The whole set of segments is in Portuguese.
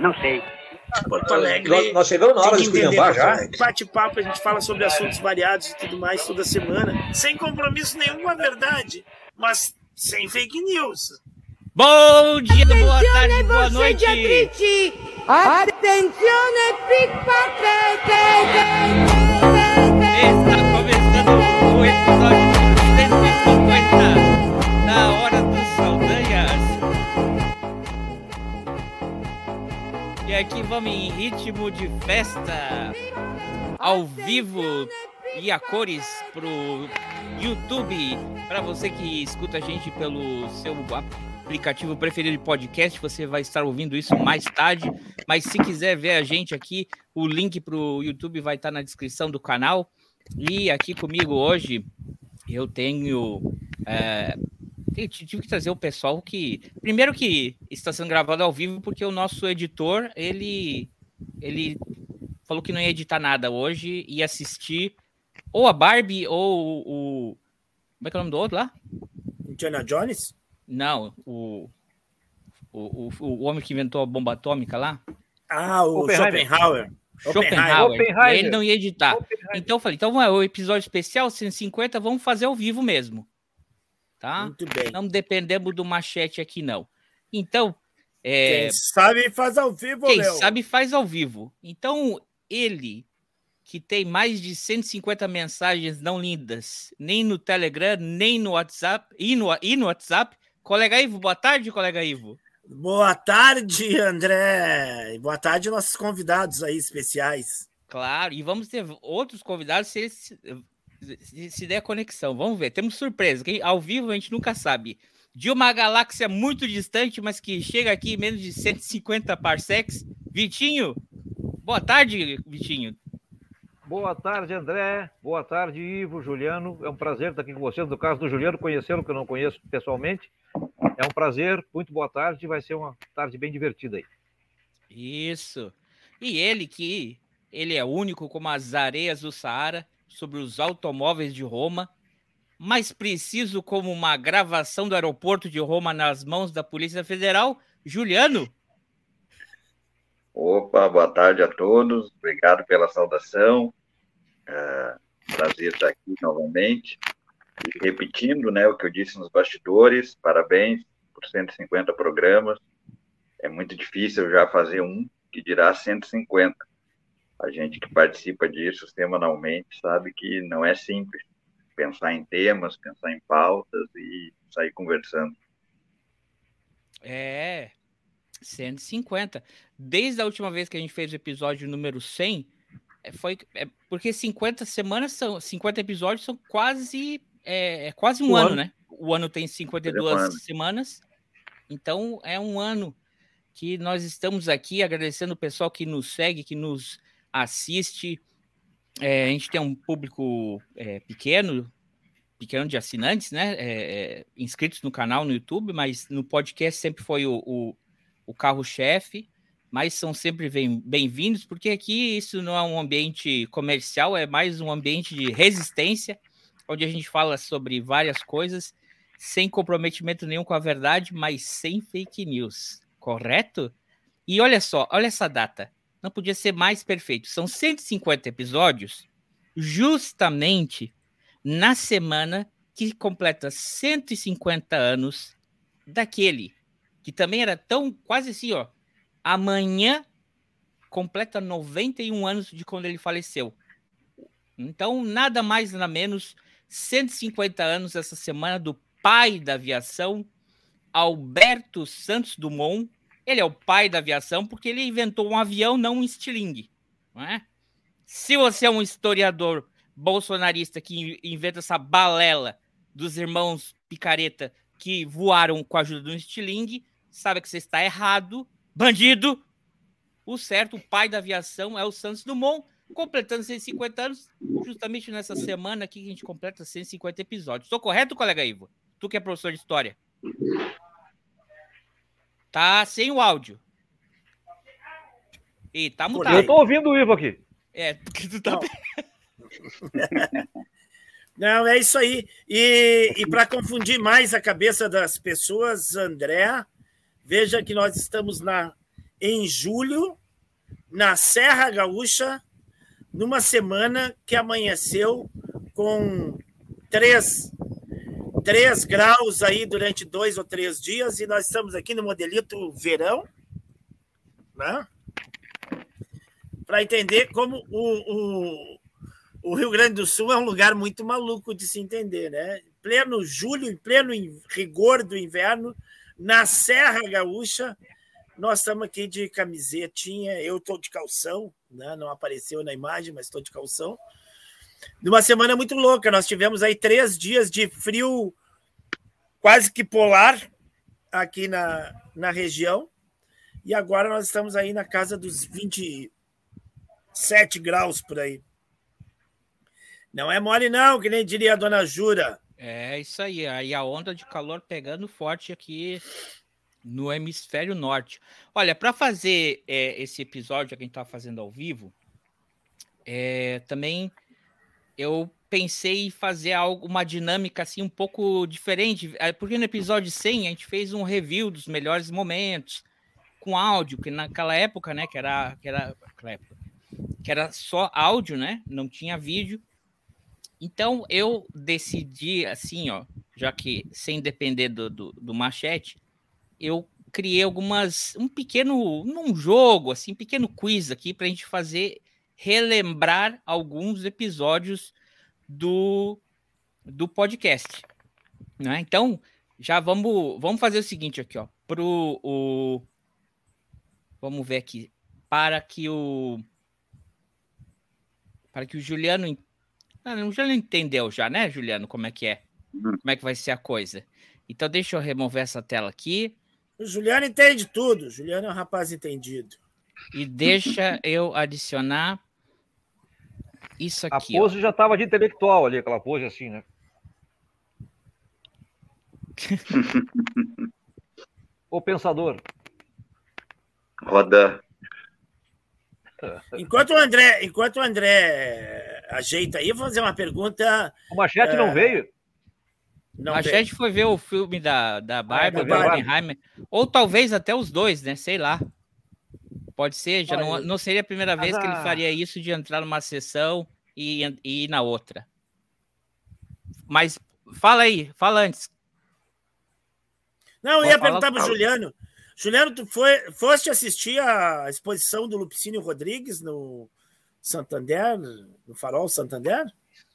Não sei. Porto Alegre. Nós, nós chegamos na hora de esculhambar já. Bate-papo, a gente fala sobre assuntos variados e tudo mais toda semana, sem compromisso nenhum com a verdade, mas sem fake news. Bom dia, boa tarde, boa noite. Attenzione pickpocket! Aqui vamos em ritmo de festa, ao vivo e a cores pro YouTube, para você que escuta a gente pelo seu aplicativo preferido de podcast, você vai estar ouvindo isso mais tarde, mas se quiser ver a gente aqui, o link pro YouTube vai estar na descrição do canal. E aqui comigo hoje eu tenho é, tive que trazer o pessoal que. Primeiro que está sendo gravado ao vivo, porque o nosso editor, ele. ele falou que não ia editar nada hoje, ia assistir ou a Barbie ou o. Como é que é o nome do outro lá? Indiana Jones? Não, o. O, o, o homem que inventou a bomba atômica lá? Ah, o Oppenheimer. Schopenhauer. Schopenhauer. Oppenheimer. Ele não ia editar. Então eu falei, então é o episódio especial 150, vamos fazer ao vivo mesmo. Tá? Muito bem. Não dependemos do machete aqui, não. Então, é, Quem sabe faz ao vivo, quem Léo. sabe faz ao vivo. Então, ele, que tem mais de 150 mensagens não lindas, nem no Telegram, nem no WhatsApp, e no, e no WhatsApp. Colega Ivo, boa tarde, colega Ivo. Boa tarde, André. Boa tarde, nossos convidados aí especiais. Claro, e vamos ter outros convidados se, eles- se, se der conexão. Vamos ver, temos surpresa. que ao vivo a gente nunca sabe. De uma galáxia muito distante, mas que chega aqui em menos de 150 parsecs. Vitinho, boa tarde, Vitinho. Boa tarde, André. Boa tarde, Ivo, Juliano. É um prazer estar aqui com vocês. No caso do Juliano, conhecê-lo, que eu não conheço pessoalmente. É um prazer. Muito boa tarde. Vai ser uma tarde bem divertida aí. Isso. E ele que ele é único como as areias do Saara sobre os automóveis de Roma, mais preciso como uma gravação do aeroporto de Roma nas mãos da Polícia Federal, Juliano. Opa, boa tarde a todos. Obrigado pela saudação. É, prazer estar aqui novamente. E repetindo, né, o que eu disse nos bastidores, parabéns por 150 programas. É muito difícil já fazer um, que dirá 150. A gente que participa disso semanalmente sabe que não é simples pensar em temas, pensar em pautas e sair conversando. É, 150. Desde a última vez que a gente fez o episódio número 100, é, foi é, porque 50 semanas são 50 episódios são quase é, é quase um Um ano, ano. né? O ano tem 52 Um ano. semanas. Então é um ano que nós estamos aqui agradecendo o pessoal que nos segue, que nos assiste. É, a gente tem um público é, pequeno, pequeno de assinantes, né? é, é, inscritos no canal no YouTube, mas no podcast sempre foi o, o, o carro-chefe. Mas são sempre bem- bem-vindos, porque aqui isso não é um ambiente comercial, é mais um ambiente de resistência, onde a gente fala sobre várias coisas, sem comprometimento nenhum com a verdade, mas sem fake news, correto? E olha só, olha essa data. Não podia ser mais perfeito. São 150 episódios, justamente na semana que completa 150 anos daquele que também era tão quase assim, ó. Amanhã completa 91 anos de quando ele faleceu. Então, nada mais, nada menos, 150 anos essa semana do pai da aviação, Alberto Santos Dumont. Ele é o pai da aviação porque ele inventou um avião, não um estilingue. Não é? Se você é um historiador bolsonarista que in- inventa essa balela dos irmãos picareta que voaram com a ajuda de um estilingue, sabe que você está errado, bandido. O certo, o pai da aviação é o Santos Dumont, completando 150 anos, justamente nessa semana aqui que a gente completa 150 episódios. Estou correto, colega Ivo? Tu que é professor de história. Tá sem o áudio. E tá mutado. Eu tô ouvindo o Ivo aqui. É, porque tu tá. Não. Não, é isso aí. E, e para confundir mais a cabeça das pessoas, André, veja que nós estamos na em julho, na Serra Gaúcha, numa semana que amanheceu com três, três graus aí durante dois ou três dias, e nós estamos aqui no modelito verão, né? Para entender como o, o, o Rio Grande do Sul é um lugar muito maluco de se entender, né? Pleno julho, em pleno rigor do inverno, na Serra Gaúcha, nós estamos aqui de camisetinha, eu estou de calção, né? não apareceu na imagem, mas estou de calção. De uma semana muito louca, nós tivemos aí três dias de frio quase que polar aqui na, na região, e agora nós estamos aí na casa dos 27 graus por aí. Não é mole, não, que nem diria a dona Jura. É isso aí. Aí a onda de calor pegando forte aqui no hemisfério norte. Olha, para fazer é, esse episódio que a gente está fazendo ao vivo, é, também eu pensei em fazer algo, uma dinâmica assim um pouco diferente, é, porque no episódio 100 a gente fez um review dos melhores momentos com áudio, que naquela época, né, que era que era que era só áudio, né, não tinha vídeo. Então eu decidi assim, ó, já que sem depender do, do, do machete, eu criei algumas um pequeno um jogo assim, pequeno quiz aqui para a gente fazer relembrar alguns episódios do do podcast, né? Então já vamos vamos fazer o seguinte aqui, ó, pro o vamos ver aqui para que o para que o Juliano ah, o Juliano entendeu já, né, Juliano, como é que é? Uhum. Como é que vai ser a coisa? Então deixa eu remover essa tela aqui. O Juliano entende tudo. O Juliano é um rapaz entendido. E deixa eu adicionar isso aqui. A pose ó. já estava de intelectual ali, aquela pose assim, né? o pensador. Roda. Enquanto o André, enquanto o André ajeita aí, eu vou fazer uma pergunta. O Machete é... não veio? Não a gente foi ver o filme da, da Barbie, ah, é ou talvez até os dois, né? Sei lá. Pode ser, já não, não seria a primeira vez que ele faria isso de entrar numa sessão e, e ir na outra. Mas fala aí, fala antes. Não, eu ia perguntar para o Juliano. Juliano, tu foi, foste assistir a exposição do Lupicínio Rodrigues no Santander, no Farol Santander?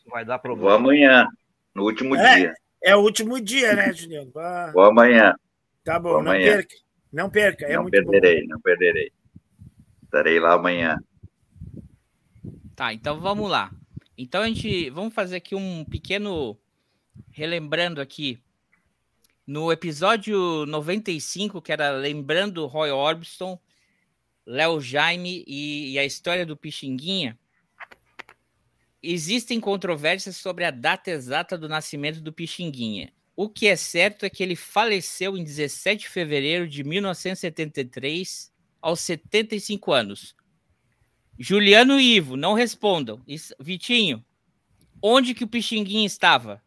Vai dar problema. Vou amanhã, no último é, dia. É o último dia, né, Juliano? Ah, Vou amanhã. Tá bom, Vou não amanhã. perca. Não perca, é não muito perderei, bom. não perderei. Estarei lá amanhã. Tá, então vamos lá. Então a gente vamos fazer aqui um pequeno relembrando aqui no episódio 95, que era lembrando Roy Orbison, Léo Jaime e, e, a história do Pixinguinha, existem controvérsias sobre a data exata do nascimento do Pixinguinha. O que é certo é que ele faleceu em 17 de fevereiro de 1973, aos 75 anos. Juliano e Ivo, não respondam. Vitinho, onde que o Pixinguinha estava?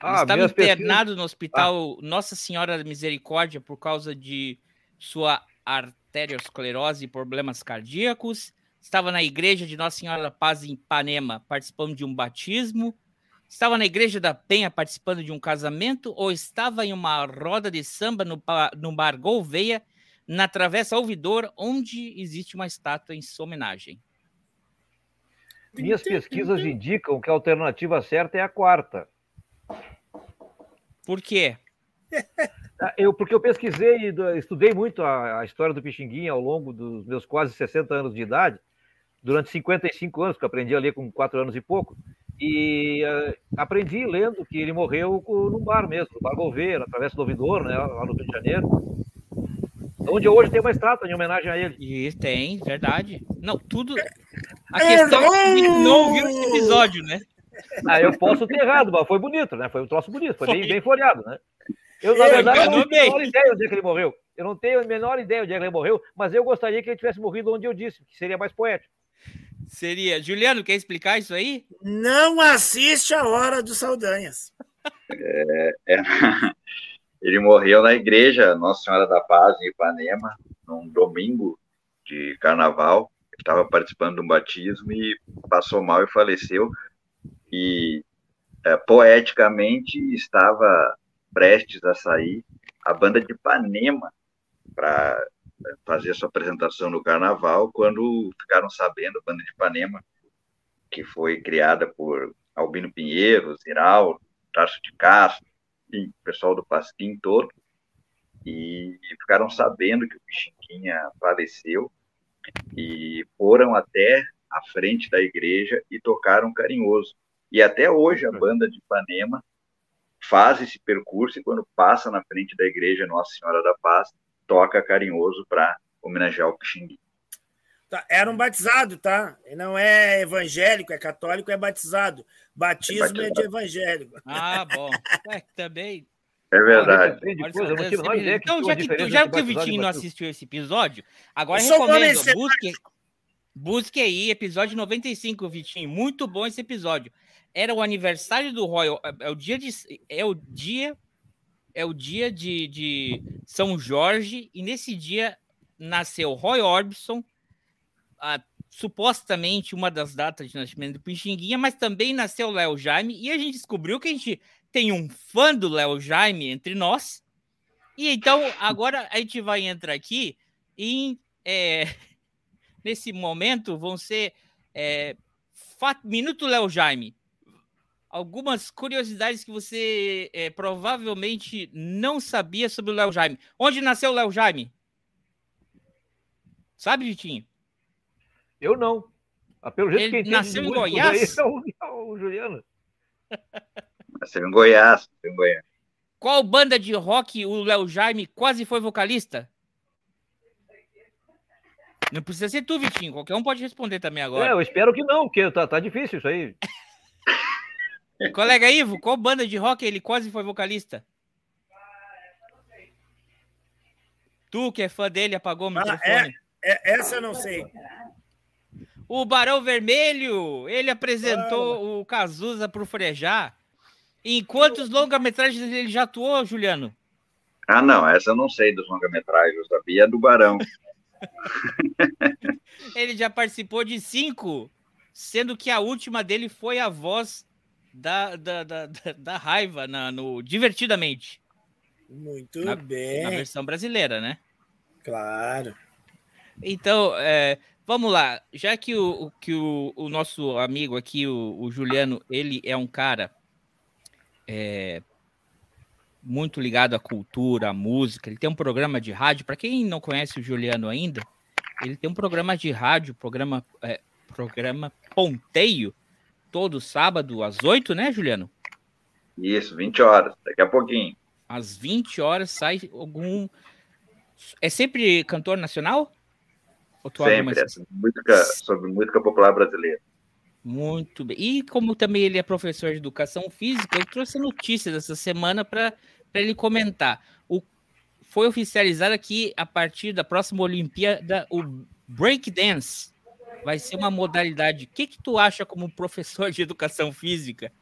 Ah, estava internado pesquisas... no hospital ah. Nossa Senhora da Misericórdia por causa de sua arteriosclerose e problemas cardíacos estava na igreja de Nossa Senhora da Paz em Ipanema participando de um batismo, estava na igreja da Penha participando de um casamento ou estava em uma roda de samba no, no bar Gouveia, na Travessa Ouvidor, onde existe uma estátua em sua homenagem. Minhas pesquisas indicam que a alternativa certa é a quarta. Por quê? Ah, eu, porque eu pesquisei, estudei muito a, a, história do Pixinguinha ao longo dos meus quase 60 anos de idade, durante 55 anos, que eu aprendi a ler com 4 anos e pouco, e uh, aprendi lendo que ele morreu num bar mesmo, no Bar Gouveia, através do Ouvidor, né, lá no Rio de Janeiro, onde hoje tem uma estátua em homenagem a ele. E tem, verdade. Não, tudo... A questão é que não ouviu esse episódio, né? Ah, eu posso ter errado, mas foi bonito, né? Foi um troço bonito, foi, foi. Bem, bem floreado, né? Eu, na verdade, não tenho a menor ideia onde é que ele morreu. Eu não tenho a menor ideia onde é que ele morreu, mas eu gostaria que ele tivesse morrido onde eu disse, que seria mais poético. Seria. Juliano, quer explicar isso aí? Não assiste a Hora dos Saldanhas. É, é... Ele morreu na igreja Nossa Senhora da Paz, em Ipanema, num domingo de carnaval, estava participando de um batismo e passou mal e faleceu. E é, poeticamente estava prestes a sair a banda de Ipanema para fazer sua apresentação no carnaval, quando ficaram sabendo, a banda de Ipanema, que foi criada por Albino Pinheiro, Ziral, Tarso de Castro, e o pessoal do Pasquim todo, e ficaram sabendo que o Pixinguinha faleceu e foram até a frente da igreja e tocaram carinhoso. E até hoje a banda de Ipanema faz esse percurso e quando passa na frente da igreja Nossa Senhora da Paz, toca carinhoso para homenagear o Pixinguinha. Tá, era um batizado, tá? Não é evangélico, é católico, é batizado. Batismo é, batizado. é de evangélico. Ah, bom. É, também. É verdade. então, já que, já que o Vitinho não assistiu esse episódio, agora recomendo, busque, busque aí, episódio 95, Vitinho. Muito bom esse episódio. Era o aniversário do Royal. É, é o dia de. É o dia. É o dia de, de São Jorge, e nesse dia nasceu Roy Orbison, a, supostamente uma das datas de nascimento do Pixinguinha, mas também nasceu Léo Jaime, e a gente descobriu que a gente tem um fã do Léo Jaime entre nós. E então, agora a gente vai entrar aqui em. É, nesse momento vão ser. É, Minuto Léo Jaime. Algumas curiosidades que você é, provavelmente não sabia sobre o Léo Jaime. Onde nasceu o Léo Jaime? Sabe, Vitinho? Eu não. Ah, pelo jeito Ele que nasceu em Goiás? É o, é o Juliano. Nasceu em Goiás, em Goiás. Qual banda de rock o Léo Jaime quase foi vocalista? Não precisa ser tu, Vitinho. Qualquer um pode responder também agora. É, eu espero que não, porque tá, tá difícil isso aí. Colega Ivo, qual banda de rock ele quase foi vocalista? Tu, que é fã dele, apagou o ah, microfone. É, é, essa eu não sei. O Barão Vermelho, ele apresentou o Cazuza pro Frejá. Em quantos longa-metragens ele já atuou, Juliano? Ah, não, essa eu não sei dos longa-metragens, eu sabia do Barão. ele já participou de cinco, sendo que a última dele foi a voz da, da, da, da, da raiva na, no Divertidamente. Muito na, bem. Na versão brasileira, né? Claro. Então, é, vamos lá. Já que o, que o, o nosso amigo aqui, o, o, Juliano, ele é um cara é, muito ligado à cultura, à música. Ele tem um programa de rádio. Para quem não conhece o Juliano ainda, ele tem um programa de rádio, programa, é, programa Ponteio, todo sábado às 8, né, Juliano? Isso, 20 horas, daqui a pouquinho. Às 20 horas sai algum. É sempre cantor nacional? Sempre, é música, sobre música popular brasileira. Muito bem. E como também ele é professor de educação física, eu trouxe notícias essa semana para ele comentar. O, foi oficializado que a partir da próxima Olimpíada, o breakdance vai ser uma modalidade. O que, que tu acha como professor de educação física,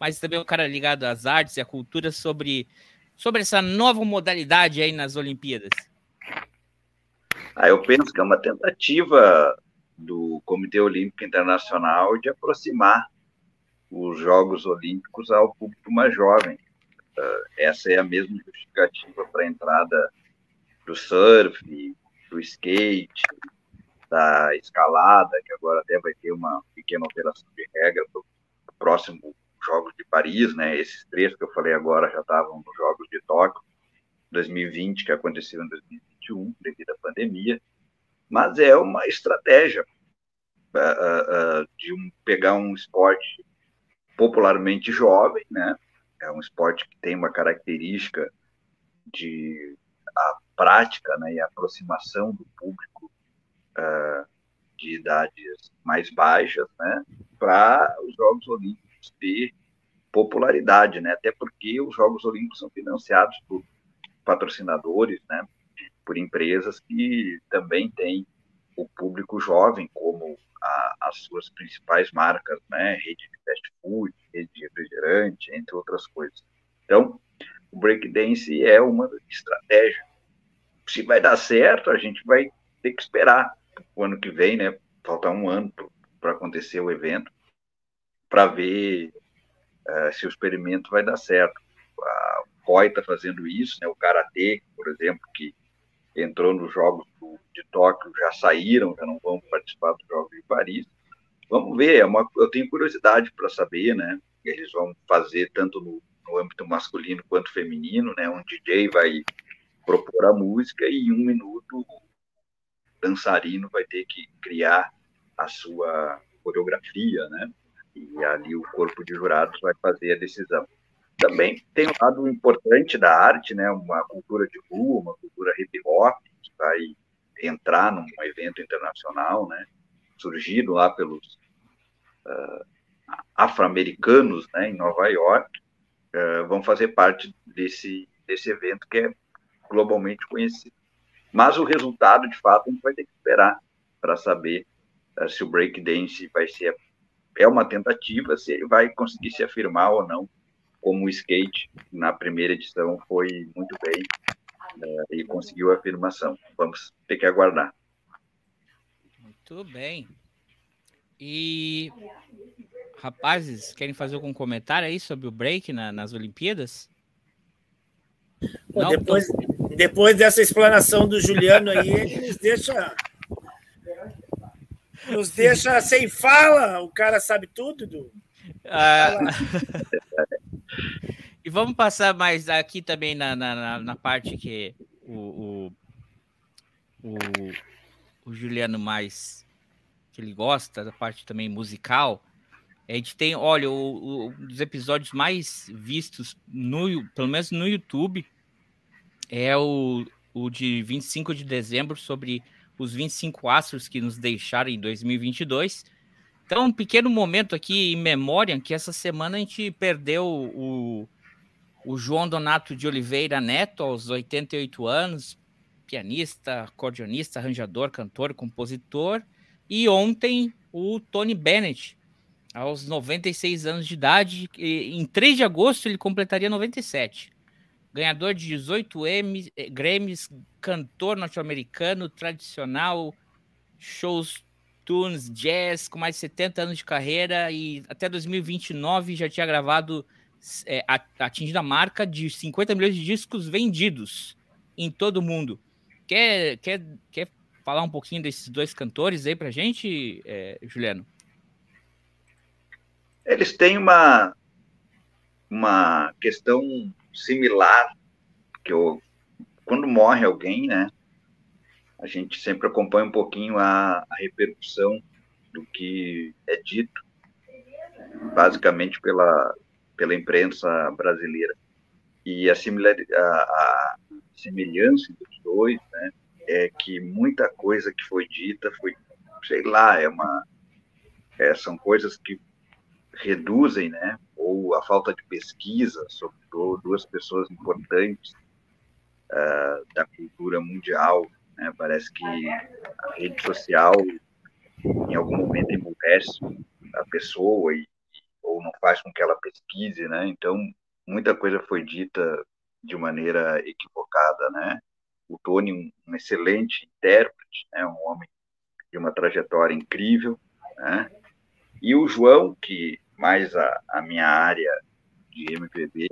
mas também um cara ligado às artes e à cultura sobre, sobre essa nova modalidade aí nas Olimpíadas? Aí eu penso que é uma tentativa do Comitê Olímpico Internacional de aproximar os Jogos Olímpicos ao público mais jovem. Uh, essa é a mesma justificativa para a entrada do surf, do skate, da escalada, que agora até vai ter uma pequena alteração de regra para o próximo Jogos de Paris, né? Esses três que eu falei agora já estavam nos Jogos de Tóquio, 2020, que aconteceu em 2021, devido à pandemia mas é uma estratégia uh, uh, de um, pegar um esporte popularmente jovem, né? É um esporte que tem uma característica de a prática né, e a aproximação do público uh, de idades mais baixas, né? Para os Jogos Olímpicos ter popularidade, né? Até porque os Jogos Olímpicos são financiados por patrocinadores, né? Por empresas que também têm o público jovem como a, as suas principais marcas, né? Rede de fast food, rede de refrigerante, entre outras coisas. Então, o breakdance é uma estratégia se vai dar certo, a gente vai ter que esperar o ano que vem, né? Faltar um ano para acontecer o evento, para ver uh, se o experimento vai dar certo. A COI está fazendo isso, né? O Karatê, por exemplo, que entrou nos Jogos de Tóquio, já saíram, já não vão participar dos Jogos de Paris. Vamos ver, é uma, eu tenho curiosidade para saber, né? Eles vão fazer tanto no, no âmbito masculino quanto feminino, né? Um DJ vai propor a música e em um minuto o dançarino vai ter que criar a sua coreografia, né? E ali o corpo de jurados vai fazer a decisão. Também tem um lado importante da arte, né? Uma cultura de rua, uma cultura hip hop que vai entrar num evento internacional, né? Surgido lá pelos uh, afro-americanos, né? Em Nova York, uh, vão fazer parte desse desse evento que é globalmente conhecido. Mas o resultado, de fato, a gente vai ter que esperar para saber uh, se o breakdance vai ser é uma tentativa, se ele vai conseguir se afirmar ou não, como o skate na primeira edição foi muito bem uh, e conseguiu a afirmação. Vamos ter que aguardar. Muito bem. E rapazes, querem fazer algum comentário aí sobre o break na, nas Olimpíadas? Pô, Não, depois, tô... Depois dessa explanação do Juliano aí, ele nos deixa. Nos deixa sem fala, o cara sabe tudo, do. Ah, e vamos passar mais aqui também na, na, na parte que o, o, o, o, Juliano mais que ele gosta, da parte também musical. A gente tem, olha, o, o, dos episódios mais vistos, no, pelo menos no YouTube, é o, o de 25 de dezembro sobre os 25 astros que nos deixaram em 2022. Então, um pequeno momento aqui em memória que essa semana a gente perdeu o, o João Donato de Oliveira Neto, aos 88 anos, pianista, acordeonista, arranjador, cantor, compositor. E ontem o Tony Bennett, aos 96 anos de idade. em 3 de agosto ele completaria 97 ganhador de 18 M's, eh, Grammys, cantor norte-americano tradicional, shows, tunes, jazz, com mais de 70 anos de carreira e até 2029 já tinha gravado, é, atingido a marca de 50 milhões de discos vendidos em todo o mundo. Quer, quer, quer falar um pouquinho desses dois cantores aí pra gente, é, Juliano? Eles têm uma, uma questão similar que eu, quando morre alguém, né, a gente sempre acompanha um pouquinho a, a repercussão do que é dito, basicamente pela, pela imprensa brasileira. E a, similar, a, a semelhança dos dois, né, é que muita coisa que foi dita foi, sei lá, é uma, é, são coisas que reduzem, né, ou a falta de pesquisa sobre duas pessoas importantes uh, da cultura mundial. Né? Parece que a rede social, em algum momento, emburrece a pessoa e, ou não faz com que ela pesquise, né? Então, muita coisa foi dita de maneira equivocada, né? O Tony, um, excelente intérprete, né? um homem de uma trajetória incrível, né? E o João, que mais a, a minha área de MPB,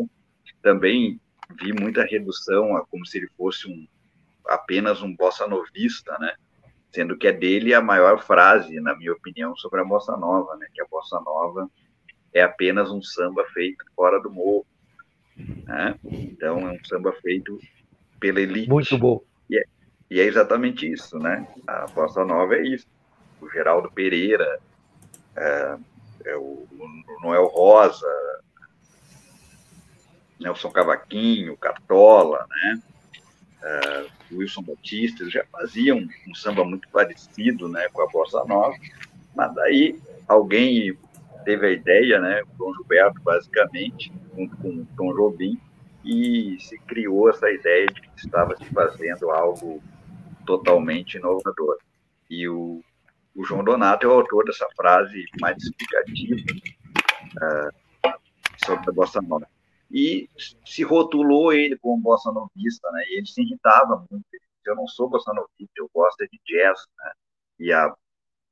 também vi muita redução a como se ele fosse um, apenas um bossa novista, né? Sendo que é dele a maior frase, na minha opinião, sobre a bossa nova, né? Que a bossa nova é apenas um samba feito fora do morro, né? Então é um samba feito pela elite. Muito bom. E é, e é exatamente isso, né? A bossa nova é isso. O Geraldo Pereira, é, é o, o Noel Rosa, Nelson Cavaquinho, Cartola, né? Uh, Wilson Batista, já faziam um, samba muito parecido né, com a Bossa Nova, mas daí alguém teve a ideia, né, o Dom Gilberto, basicamente, junto com o Tom Jobim, e se criou essa ideia de que estava se fazendo algo totalmente inovador. E o, o João Donato é o autor dessa frase mais explicativa uh, sobre a Bossa Nova e se rotulou ele como bossa novista, né? E ele se irritava muito, eu não sou bossa novista, eu gosto é de jazz, né? E a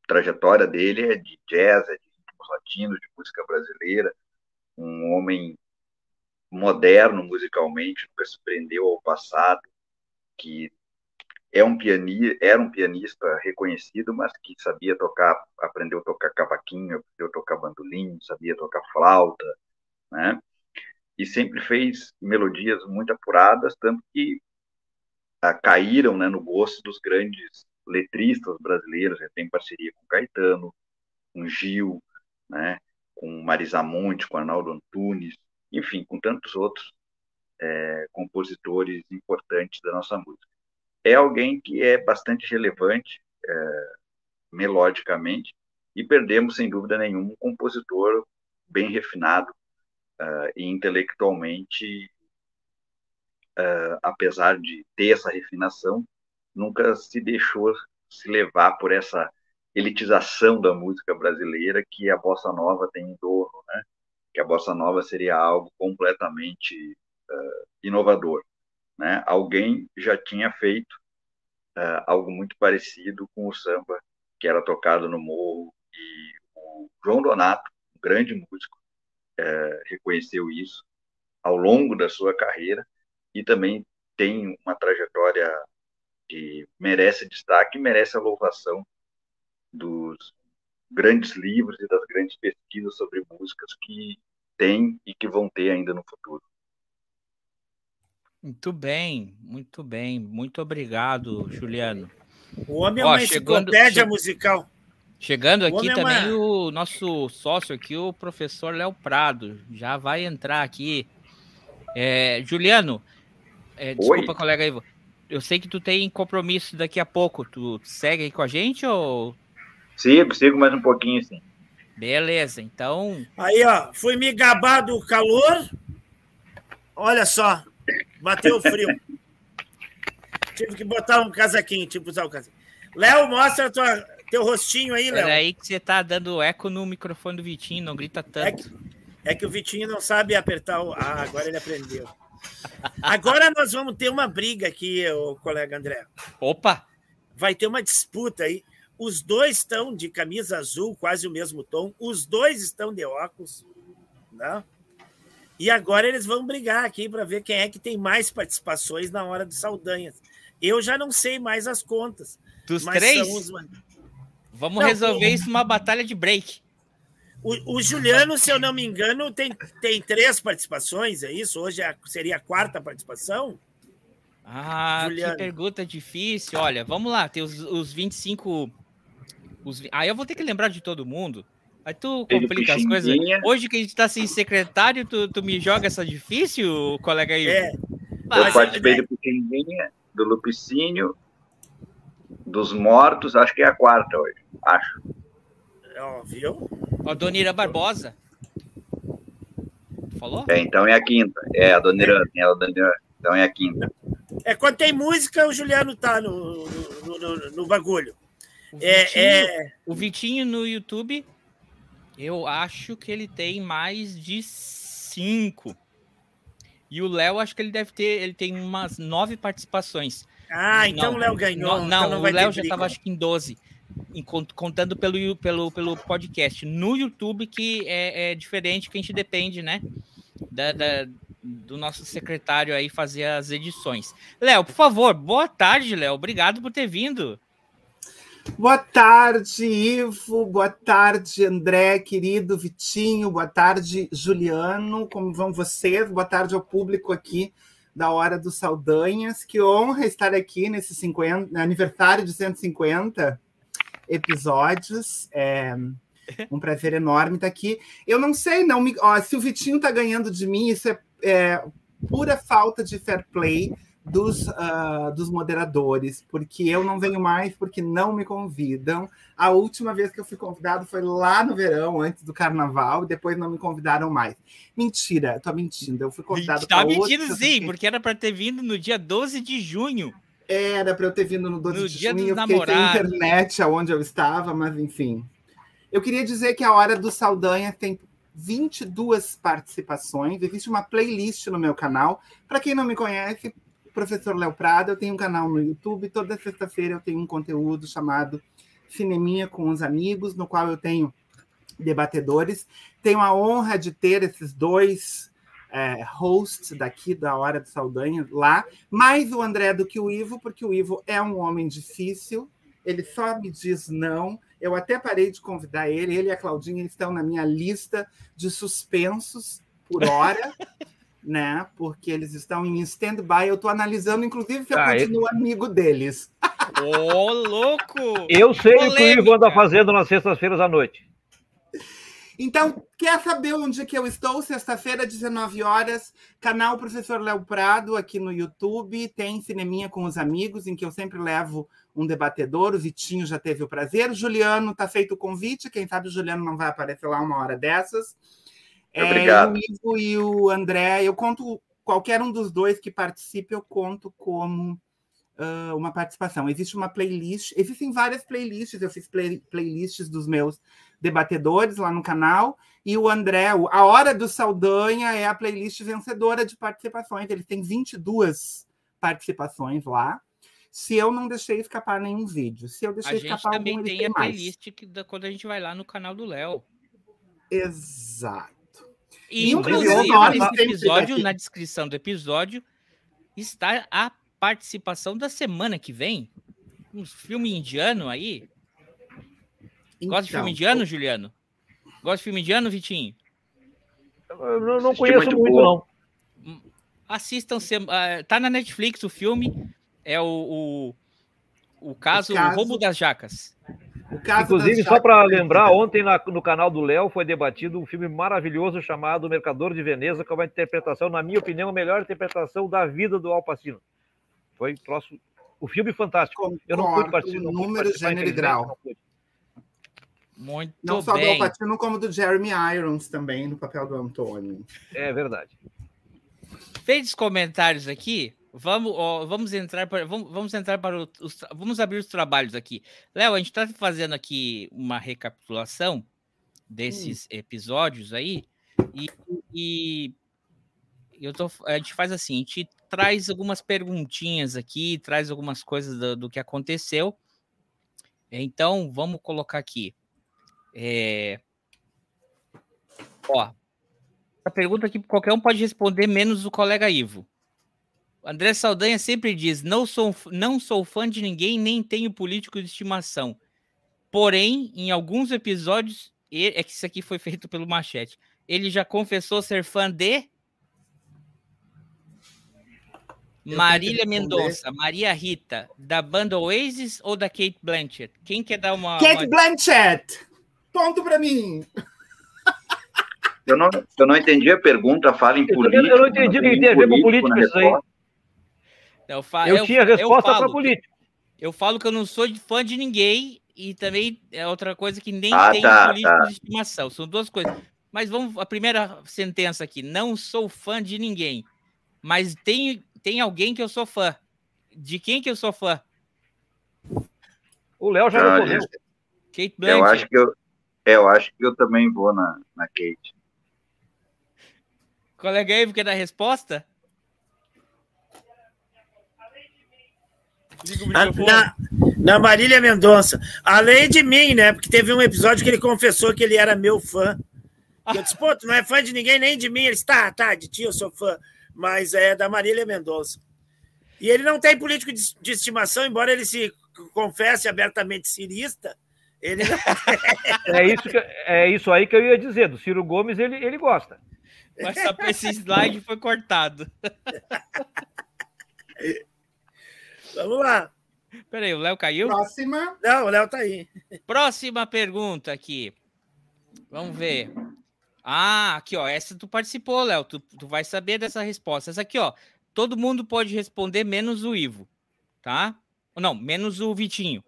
trajetória dele é de jazz, é de ritmos latinos, de música brasileira, um homem moderno musicalmente, nunca se prendeu ao passado, que é um pianista, era um pianista reconhecido, mas que sabia tocar, aprendeu a tocar cavaquinho, aprendeu a tocar bandolim, sabia tocar flauta, né? E sempre fez melodias muito apuradas, tanto que ah, caíram né, no gosto dos grandes letristas brasileiros. Ele tem parceria com Caetano, com Gil, né, com Marisa Monte, com Arnaldo Antunes, enfim, com tantos outros é, compositores importantes da nossa música é alguém que é bastante relevante é, melodicamente e perdemos, sem dúvida nenhuma, um compositor bem refinado uh, e intelectualmente, uh, apesar de ter essa refinação, nunca se deixou se levar por essa elitização da música brasileira que a bossa nova tem em torno, né? Que a bossa nova seria algo completamente uh, inovador né, alguém já tinha feito uh, algo muito parecido com o samba que era tocado no morro e o João Donato, um grande músico, uh, reconheceu isso ao longo da sua carreira e também tem uma trajetória que merece destaque, merece a louvação dos grandes livros e das grandes pesquisas sobre músicas que tem e que vão ter ainda no futuro. Muito bem, muito bem. Muito obrigado, Juliano. O homem é uma enciclopédia musical. Chegando aqui também o nosso sócio aqui, o professor Léo Prado, já vai entrar aqui. É, Juliano, é, desculpa, colega Ivo. Eu sei que tu tem compromisso daqui a pouco. Tu segue aí com a gente ou? Sigo, sigo mais um pouquinho, sim. Beleza, então. Aí, ó, fui me gabar do calor. Olha só, Bateu frio. Tive que botar um casaquinho, tipo usar o casaquinho. Léo, mostra tua, teu rostinho aí, Léo. aí que você tá dando eco no microfone do Vitinho, não grita tanto. É que, é que o Vitinho não sabe apertar o. Ah, agora ele aprendeu. Agora nós vamos ter uma briga aqui, o colega André. Opa! Vai ter uma disputa aí. Os dois estão de camisa azul, quase o mesmo tom. Os dois estão de óculos. Né? E agora eles vão brigar aqui para ver quem é que tem mais participações na hora do Saldanhas. Eu já não sei mais as contas. Dos três? Os... Vamos não, resolver o... isso numa batalha de break. O, o, Juliano, se eu não me engano, tem, tem três participações, é isso? Hoje é, seria a quarta participação? Ah, Juliano. que pergunta difícil. Olha, vamos lá, tem os, os 25. Os, aí ah, eu vou ter que lembrar de todo mundo. Aí tu complica as coisas. Hoje que a gente tá sem secretário, tu, tu me joga essa difícil, colega aí? É. Mas, eu participei é... do Pichimbinha, do Lupicínio, dos mortos, acho que é a quarta hoje, acho. Ó, viu? Ó, Donira Barbosa. Falou? É, então é a quinta. É, a Donira, é a Donira, então é a quinta. É, quando tem música, o Juliano tá no, no, no, no bagulho. O é, Vitinho, é... o Vitinho no YouTube eu acho que ele tem mais de cinco. E o Léo, acho que ele deve ter, ele tem umas nove participações. Ah, então não, o Léo ganhou. Não, então não o Léo já estava acho que em 12, contando pelo, pelo, pelo podcast. No YouTube, que é, é diferente, que a gente depende, né? Da, da, do nosso secretário aí fazer as edições. Léo, por favor, boa tarde, Léo. Obrigado por ter vindo. Boa tarde, Ivo. Boa tarde, André, querido Vitinho. Boa tarde, Juliano. Como vão vocês? Boa tarde ao público aqui da Hora dos Saldanhas. Que honra estar aqui nesse 50, aniversário de 150 episódios. É um prazer enorme estar aqui. Eu não sei, não. Me, ó, se o Vitinho está ganhando de mim, isso é, é pura falta de fair play dos, uh, dos moderadores, porque eu não venho mais porque não me convidam. A última vez que eu fui convidado foi lá no verão, antes do carnaval, e depois não me convidaram mais. Mentira, tô mentindo. Eu fui convidado Tá mentindo sim, porque era para ter vindo no dia 12 de junho. Era para eu ter vindo no 12 no de dia junho, eu fiquei sem internet aonde eu estava, mas enfim. Eu queria dizer que a Hora do Saldanha tem 22 participações. Existe uma playlist no meu canal. Para quem não me conhece, professor Léo Prado, eu tenho um canal no YouTube. Toda sexta-feira eu tenho um conteúdo chamado Cineminha com os Amigos, no qual eu tenho debatedores. Tenho a honra de ter esses dois é, hosts daqui da Hora do Saldanha lá, mais o André do que o Ivo, porque o Ivo é um homem difícil, ele só me diz não. Eu até parei de convidar ele, ele e a Claudinha estão na minha lista de suspensos por hora. né? Porque eles estão em stand-by. Eu estou analisando, inclusive, se eu ah, continuo amigo deles. Ô, louco! Eu sei Polêmica. o que o Ivo anda fazendo nas sextas-feiras à noite. Então, quer saber onde que eu estou? Sexta-feira, 19 horas, canal Professor Léo Prado aqui no YouTube. Tem Cineminha com os Amigos, em que eu sempre levo um debatedor. O Vitinho já teve o prazer. O Juliano está feito o convite. Quem sabe o Juliano não vai aparecer lá uma hora dessas. Obrigado. É, o Ivo e o André, eu conto, qualquer um dos dois que participe, eu conto como uh, uma participação. Existe uma playlist, existem várias playlists, eu fiz play, playlists dos meus debatedores lá no canal, e o André, a Hora do Saldanha é a playlist vencedora de participações, ele tem 22 participações lá. Se eu não deixei escapar nenhum vídeo, se eu deixei a escapar gente algum, também tem a playlist que, da, quando a gente vai lá no canal do Léo. Exato. E, inclusive, nesse episódio, na descrição do episódio, está a participação da semana que vem. Um filme indiano aí. Então, Gosta de filme então, indiano, Juliano? Gosta de filme indiano, Vitinho? Eu não, não conheço muito, muito não. Hum, assistam, uh, tá na Netflix o filme. É o, o, o caso, o caso... Roubo das Jacas. Inclusive, só para lembrar, ontem na, no canal do Léo foi debatido um filme maravilhoso chamado Mercador de Veneza, que é uma interpretação, na minha opinião, a melhor interpretação da vida do Al Pacino. Foi troço, o filme fantástico. Concordo, eu não pude participar. Número, gênero e grau. Muito não só bem. do Al Pacino, como do Jeremy Irons também, no papel do Antônio. É verdade. Fez comentários aqui, Vamos, ó, vamos entrar para vamos, vamos entrar para os, vamos abrir os trabalhos aqui. Léo, a gente está fazendo aqui uma recapitulação desses hum. episódios aí e, e eu tô, a gente faz assim, a gente traz algumas perguntinhas aqui, traz algumas coisas do, do que aconteceu. Então, vamos colocar aqui. É... Ó, a pergunta que qualquer um pode responder, menos o colega Ivo. André Saldanha sempre diz: não sou, não sou fã de ninguém, nem tenho político de estimação. Porém, em alguns episódios, é que isso aqui foi feito pelo Machete. Ele já confessou ser fã de Eu Marília Mendonça, Maria Rita, da banda Oasis ou da Kate Blanchett? Quem quer dar uma. Kate uma... Blanchett! Ponto para mim! Eu não, eu não entendi a pergunta, fala em política. Eu não entendi o que tem a ver com político isso aí. Eu, fa... eu, eu tinha resposta para político. Eu falo que eu não sou fã de ninguém e também é outra coisa que nem ah, tem tá, político tá. de estimação. São duas coisas. Mas vamos a primeira sentença aqui. Não sou fã de ninguém, mas tem, tem alguém que eu sou fã. De quem que eu sou fã? O Léo já ah, respondeu. Kate Blanchett. Eu acho que eu, eu acho que eu também vou na, na Kate. Colega Ivo quer dar resposta? Na, na Marília Mendonça. Além de mim, né? Porque teve um episódio que ele confessou que ele era meu fã. Eu disse, pô, tu não é fã de ninguém, nem de mim. Ele disse, tá, tá, de ti eu sou fã. Mas é da Marília Mendonça. E ele não tem político de, de estimação, embora ele se confesse abertamente cirista. Ele não... é, isso que, é isso aí que eu ia dizer. Do Ciro Gomes, ele, ele gosta. Mas só esse slide foi cortado. Vamos lá. Peraí, o Léo caiu? Próxima. Não, o Léo tá aí. Próxima pergunta aqui. Vamos ver. Ah, aqui, ó. Essa tu participou, Léo. Tu, tu vai saber dessa resposta. Essa aqui, ó. Todo mundo pode responder, menos o Ivo. Tá? Não, menos o Vitinho.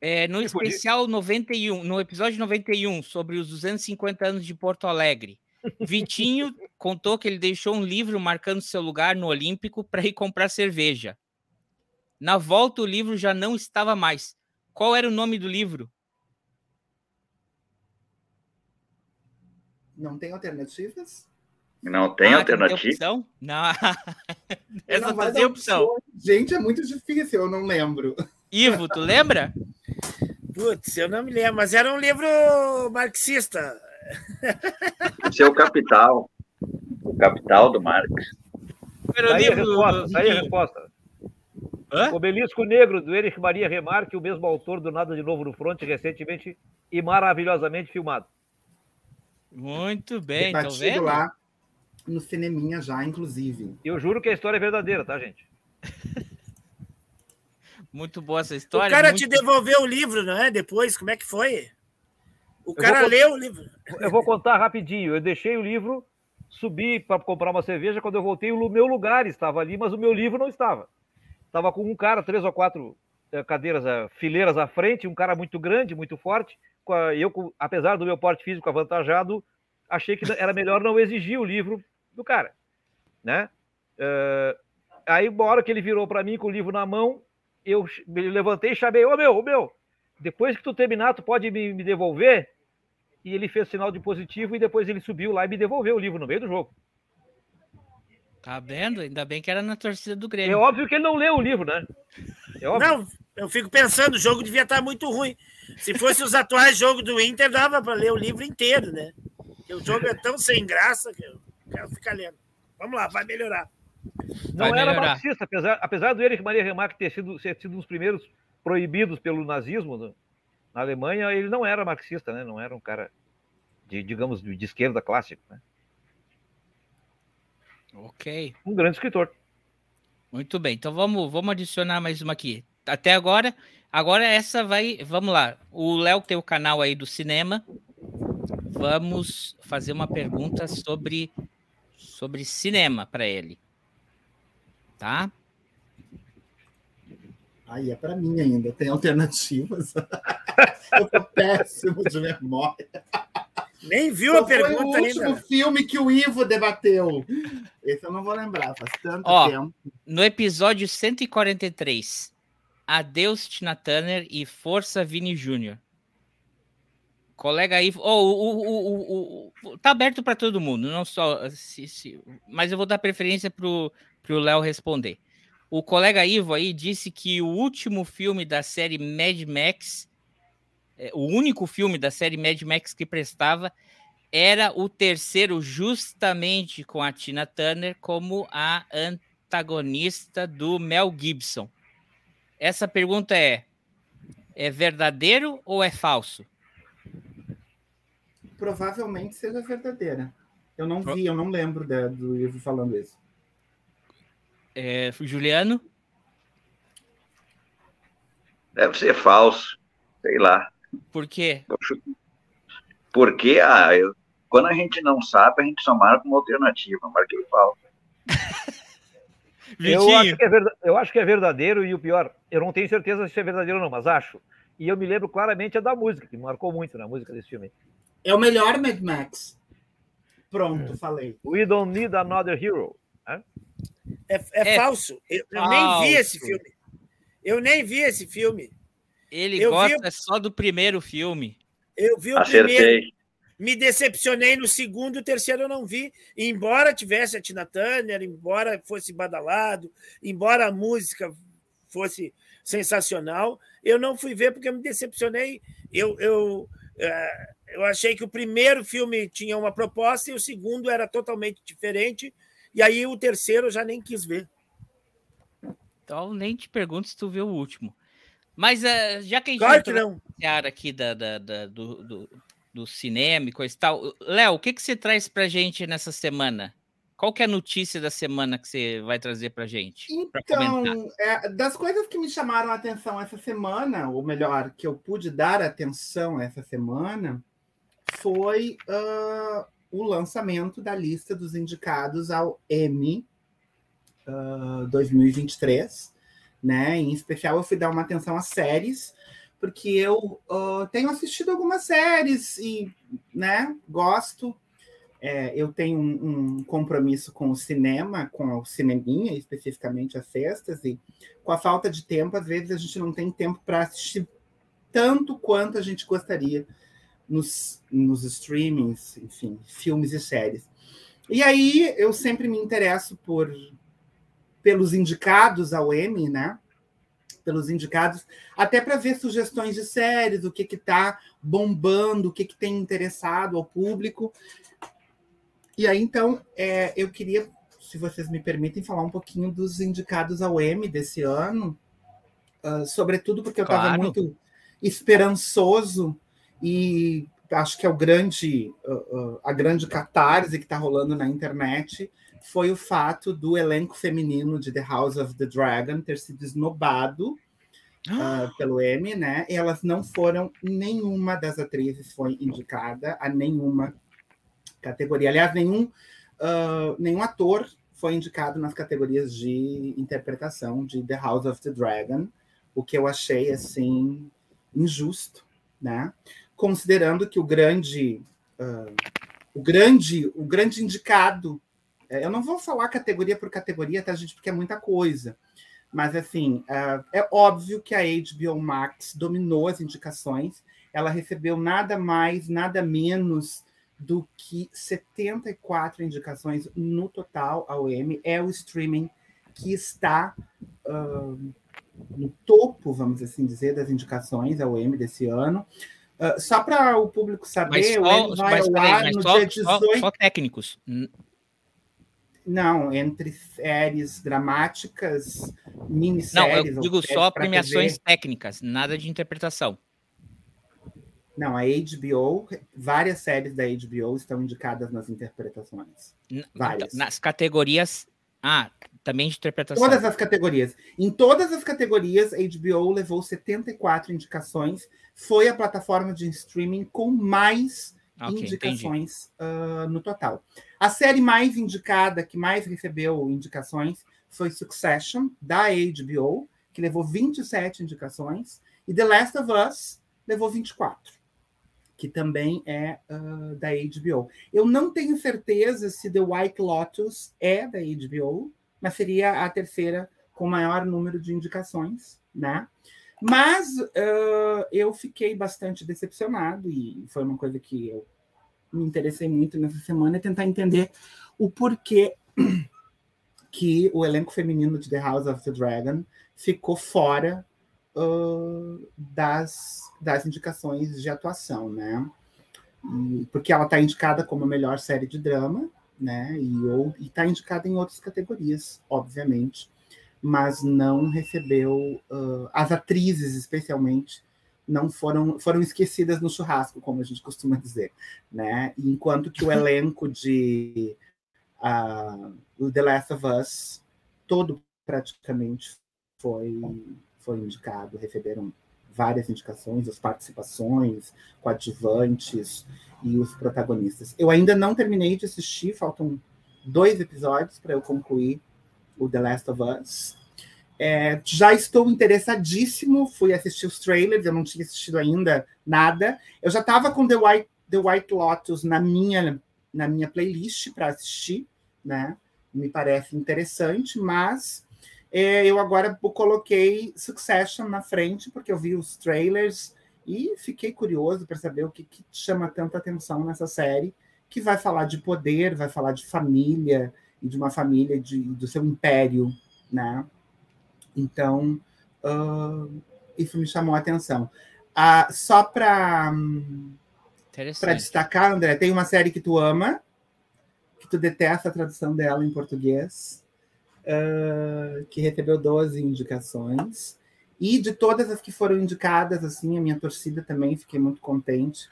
É, no especial 91, no episódio 91, sobre os 250 anos de Porto Alegre, Vitinho contou que ele deixou um livro marcando seu lugar no Olímpico para ir comprar cerveja. Na volta, o livro já não estava mais. Qual era o nome do livro? Não tem alternativas? Não tem Ah, alternativa? Não. Essa Não não vai tem opção. opção. Gente, é muito difícil, eu não lembro. Ivo, tu lembra? Putz, eu não me lembro, mas era um livro marxista. Esse é o capital. O capital do Marx. O Tá aí a livro. resposta. Tá aí a resposta. Hã? Obelisco Negro, do Erich Maria Remarque, o mesmo autor do Nada de Novo no Front, recentemente e maravilhosamente filmado. Muito bem, tá Batido vendo? lá no cineminha já, inclusive. Eu juro que a história é verdadeira, tá, gente? Muito boa essa O história. cara muito... te devolveu o livro, não é? Depois, como é que foi? O Eu cara vou- leu o livro. Eu vou contar rapidinho. Eu deixei o livro, subi para comprar uma cerveja. Quando eu voltei, o meu lugar estava ali, mas o meu livro não estava. Estava com um cara, três ou quatro eh, cadeiras, eh, fileiras à frente, um cara muito grande, muito forte. Eu, apesar do meu porte físico avantajado, achei que era melhor não exigir o livro do cara, né? Eh, aí, uma hora que ele virou para mim com o livro na mão, eu me levantei e chamei: Ô meu, ô meu, depois que tu terminar, tu pode me, me devolver? E ele fez sinal de positivo e depois ele subiu lá e me devolveu o livro no meio do jogo. Tá vendo? Ainda bem que era na torcida do É Grêmio. óbvio que ele não leu o livro, né? É óbvio. Não, eu fico pensando, o jogo devia estar muito ruim. Se fosse os atuais jogos do Inter, dava para ler o livro inteiro, né? Porque o jogo é tão sem graça que eu quero ficar lendo. Vamos lá, vai melhorar. Não Vai era melhorar. marxista, apesar, apesar do Erich Maria Remarque ter sido, ter sido um dos primeiros proibidos pelo nazismo no- na Alemanha, ele não era marxista, né? Não era um cara de, digamos, de, esquerda clássico, né? Ok. Um grande escritor. Muito bem. Então vamos, vamos adicionar mais uma aqui. Até agora, agora essa vai. Vamos lá. O Léo tem o canal aí do cinema. Vamos fazer uma pergunta sobre sobre cinema para ele. Tá? Aí é para mim ainda, tem alternativas. eu tô péssimo de memória. Nem viu a Qual foi o pergunta último ainda. filme que o Ivo debateu? Esse eu não vou lembrar, faz tanto Ó, tempo. No episódio 143, Adeus Tina Turner e Força Vini Júnior. Colega aí, oh, o, o, o, o- o- tá aberto para todo mundo, não só se, se- mas eu vou dar preferência pro pro Léo responder. O colega Ivo aí disse que o último filme da série Mad Max, é, o único filme da série Mad Max que prestava era o terceiro, justamente com a Tina Turner como a antagonista do Mel Gibson. Essa pergunta é: é verdadeiro ou é falso? Provavelmente seja verdadeira. Eu não vi, eu não lembro da- do Ivo falando isso. É, Juliano? Deve ser falso. Sei lá. Por quê? Porque ah, eu- quando a gente não sabe, a gente só marca uma alternativa. Marquei falso. Eu acho, que é verda- eu acho que é verdadeiro e o pior, eu não tenho certeza se é verdadeiro ou não, mas acho. E eu me lembro claramente é da música, que marcou muito na música desse filme. É o melhor Mad Max. Pronto, falei. We Don't Need Another Hero. né? É, é É falso. Eu, eu nem vi esse falso. filme. Eu nem vi esse filme. Ele Eu gosta só do primeiro filme. Eu vi o primeiro. Acertei. Me decepcionei no segundo, o terceiro eu não vi. Embora tivesse a Tina Turner, embora fosse badalado, embora a música fosse sensacional, eu não fui ver porque eu me decepcionei. Eu, eu, eh, eu achei que o primeiro filme tinha uma proposta e o segundo era totalmente diferente. E aí o terceiro eu já nem quis ver. Então nem te pergunto se tu viu o último. Mas eh, já que a gente entrou não. aqui da, da- da- do, do, do cinema e coisa e tal, Léo, o que, que você traz pra gente nessa semana? Qual que é a notícia da semana que você vai trazer pra gente? Então, é, das coisas que me chamaram a atenção essa semana, ou melhor, que eu pude dar atenção essa semana, foi ah, o lançamento da lista dos indicados ao Emmy ah, 2023. Né? Em especial, eu fui dar uma atenção às séries, porque eu ah, tenho assistido algumas séries e né, gosto. É, eu tenho um, um compromisso com o cinema, com o cineminha, especificamente as sextas, e com a falta de tempo, às vezes a gente não tem tempo para assistir tanto quanto a gente gostaria nos, nos streamings, enfim, filmes e séries. E aí eu sempre me interesso por pelos indicados ao Emmy, né? Pelos indicados, até para ver sugestões de séries, o que está bombando, o que, que tem interessado ao público. E aí, então, é, eu queria, se vocês me permitem, falar um pouquinho dos indicados ao Emmy desse ano, uh, sobretudo porque eu estava Claro. muito esperançoso e acho que é o grande, uh, uh, a grande catarse que está rolando na internet foi o fato do elenco feminino de The House of the Dragon ter sido esnobado uh, pelo Emmy, né? E elas não foram, nenhuma das atrizes foi indicada a nenhuma categoria. Aliás, nenhum, uh, nenhum ator foi indicado nas categorias de interpretação de The House of the Dragon, o que eu achei assim injusto, né? Considerando que o grande, uh, o grande, o grande indicado, eu não vou falar categoria por categoria, tá, gente, porque é muita coisa. Mas, assim, uh, é óbvio que a HBO Max dominou as indicações. Ela recebeu nada mais, nada menos do que 74 indicações no total ao Emmy. É o streaming que está uh, no topo, vamos assim dizer, das indicações ao Emmy desse ano. Uh, só para o público saber, Mas o só, Emmy vai mas, ao peraí, ar no só, dia só- 18. só técnicos. Não, entre séries dramáticas, Não, minisséries. eu ou digo só premiações TV. técnicas, nada de interpretação. Não, a HBO, várias séries da HBO estão indicadas nas interpretações. N- Várias. Nas categorias. Ah, também de interpretação. Todas as categorias. Em todas as categorias, a HBO levou 74 indicações. Foi a plataforma de streaming com mais Ok, entendi. indicações ah, no total. A série mais indicada, que mais recebeu indicações, foi Succession, da HBO, que levou 27 indicações, e The Last of Us levou 24, que também é ah, da HBO. Eu não tenho certeza se The White Lotus é da HBO, mas seria a terceira com maior número de indicações, né? Mas ah, eu fiquei bastante decepcionado e foi uma coisa que eu me interessei muito nessa semana é tentar entender o porquê que o elenco feminino de The House of the Dragon ficou fora ah, das, das indicações de atuação, né? Porque ela está indicada como a melhor série de drama, né? E está indicada em outras categorias, obviamente, mas não recebeu ah, as atrizes, especialmente, não foram foram esquecidas no churrasco, como a gente costuma dizer, né? Enquanto que o elenco de o The Last of Us todo praticamente foi foi indicado, receberam várias indicações, as participações, coadjuvantes e os protagonistas. Eu ainda não terminei de assistir, faltam dois episódios para eu concluir o The Last of Us. É, já estou interessadíssimo, fui assistir os trailers, eu não tinha assistido ainda nada. Eu já estava com The White, The White Lotus na minha, na minha playlist para assistir, né? Me parece interessante, mas é, eu agora coloquei Succession na frente, porque eu vi os trailers e fiquei curioso para saber o que, que chama tanta atenção nessa série, que vai falar de poder, vai falar de família, e de uma família de, do seu império, né? Então, ah, isso me chamou a atenção. Ah, só para para destacar, André, tem uma série que tu ama, que tu detesta a tradução dela em português, ah, que recebeu 12 indicações. E de todas as que foram indicadas, assim, a minha torcida também, fiquei muito contente,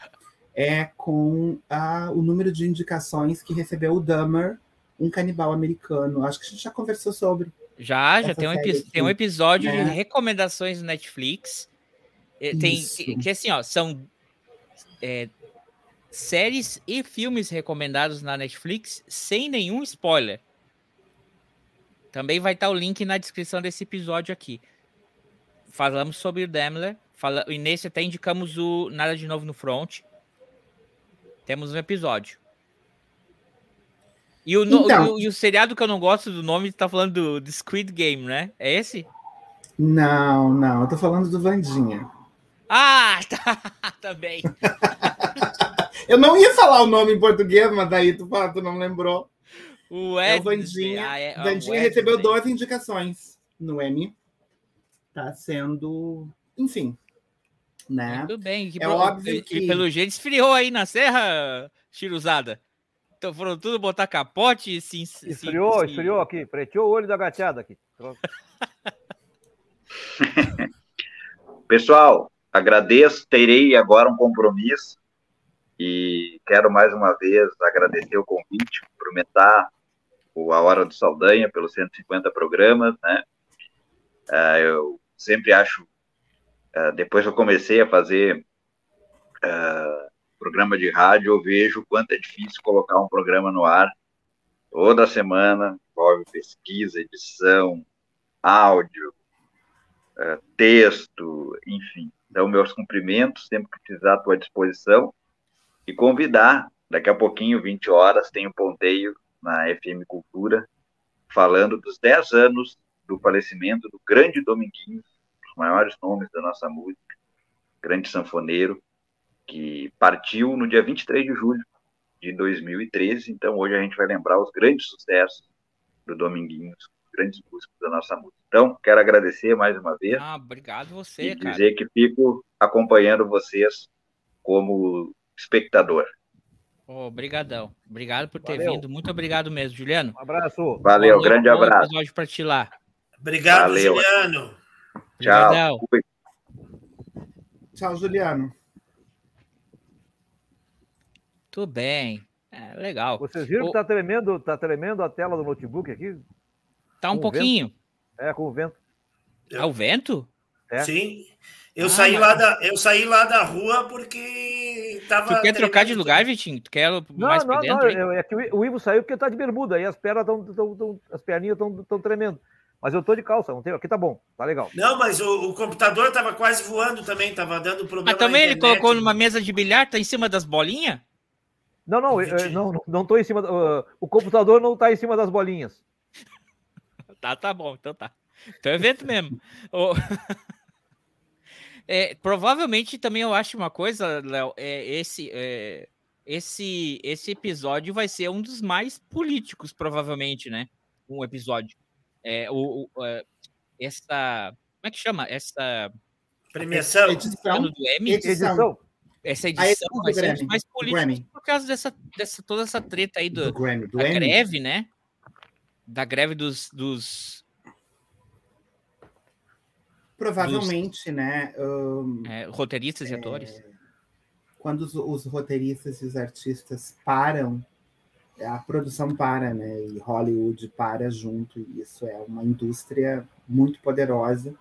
é com ah, o número de indicações que recebeu o Dahmer, um canibal americano. Acho que a gente já conversou sobre. Já, já tem um, epi- tem um aqui, episódio né? de recomendações do Netflix. Eh, Tem que, que, assim, ó, são é, séries e filmes recomendados na Netflix sem nenhum spoiler. Também vai estar o link na descrição desse episódio aqui. Falamos sobre o Daimler. Fala, e nesse até indicamos o Nada de Novo no Front. Temos um episódio. E o, no- Então. o- e o seriado que eu não gosto do nome, tá falando do, do Squid Game, né? É esse? Não, não, eu tô falando do Vandinha. Ah, tá, também. Eu não ia falar o nome em português, mas daí tu, fala, tu não lembrou. O É o Vandinha. Ah, é, ah, o Vandinha recebeu 12 indicações no Emmy. Tá sendo. Enfim. Né? Muito bem. que É pro- óbvio que- E pelo jeito esfriou aí na serra, Chiruzada. Então foram tudo botar capote e se... Esfriou, se- esfriou aqui. Preteou o olho da gateada aqui. Pessoal, agradeço. Terei agora um compromisso e quero mais uma vez agradecer o convite, cumprimentar o A Hora do Saldanha pelos 150 programas, né? Ah, eu sempre acho, ah, depois que eu comecei a fazer ah, programa de rádio, eu vejo quanto é difícil colocar um programa no ar toda semana, envolve pesquisa, edição, áudio, eh, texto, enfim. Então, meus cumprimentos, sempre que precisar, à disposição. E convidar, daqui a pouquinho, 20 horas, tem um ponteio na FM Cultura, falando dos 10 anos do falecimento do grande Dominguinhos, um dos maiores nomes da nossa música, grande sanfoneiro, que partiu no dia 23 de julho de 2013. Então, hoje a gente vai lembrar os grandes sucessos do Dominguinhos, os grandes músicos da nossa música. Então, quero agradecer mais uma vez Ah, obrigado você, e cara. dizer que fico acompanhando vocês como espectador. Obrigadão. Obrigado por ter Valeu. vindo. Muito obrigado mesmo, Juliano. Um abraço. Valeu, Bom- grande bom abraço. episódio pra ti lá. Obrigado, Valeu. Juliano. Tchau. Tchau, Juliano. Tudo bem. É, legal. Vocês viram Ô- que tá tremendo, tá tremendo a tela do notebook aqui? Tá um com pouquinho. É, com o vento. Ah, o vento? É. Sim. Eu, Ah, saí mas- lá da, eu saí lá da rua porque tava. Tu quer trocar de lugar, Vitinho? Tu quer Não, mais não, pra dentro? não. hein? É que o o Ivo saiu porque tá de bermuda. E as pernas estão. Tão, tão, as perninhas estão tremendo. Mas eu tô de calça. Não tem, aqui tá bom. Tá legal. Não, mas o, o computador tava quase voando também, tava dando problema. Mas também na ele colocou numa mesa de bilhar, tá em cima das bolinhas? Não, não, eu- não, não, tô em cima. do- uh, o computador não tá em cima das bolinhas. Tá, tá bom, então tá. Então é evento mesmo. Ô, é, provavelmente também eu acho uma coisa, Léo, é, esse, é, esse, esse episódio vai ser um dos mais políticos, provavelmente, né? Um episódio. É, o, o, é, essa. Como é que chama? Essa. Premiação. Edição. do Emmy, Edição. Essa A edição do vai ser um dos Grammy, mais Grammy. por causa dessa, dessa toda essa treta aí do, Do Grammy. Do da Emmy. greve, né? Da greve dos, dos Provavelmente, né? hum, é, roteiristas e atores. quando os, os roteiristas e os artistas param, a produção para, né? E Hollywood para junto. E isso é uma indústria muito poderosa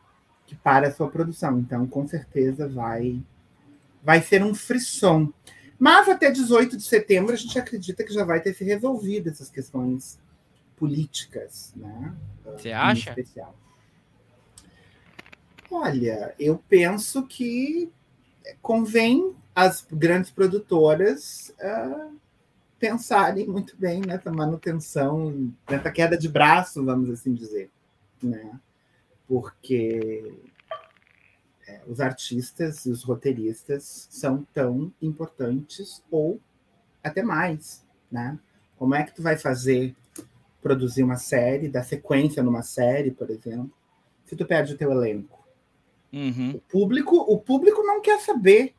que para a sua produção. Então, com certeza, vai, vai ser um frisson. Mas até 18 de setembro a gente acredita que já vai ter se resolvido essas questões políticas, né? Você acha? especial. Olha, eu penso que convém as grandes produtoras ah, pensarem muito bem nessa manutenção, nessa queda de braço, vamos assim dizer, né? Porque é, os artistas e os roteiristas são tão importantes ou até mais, né? Como é que tu vai fazer produzir uma série, dar sequência numa série, por exemplo, se tu perde o teu elenco? Uhum. O público, o público não quer saber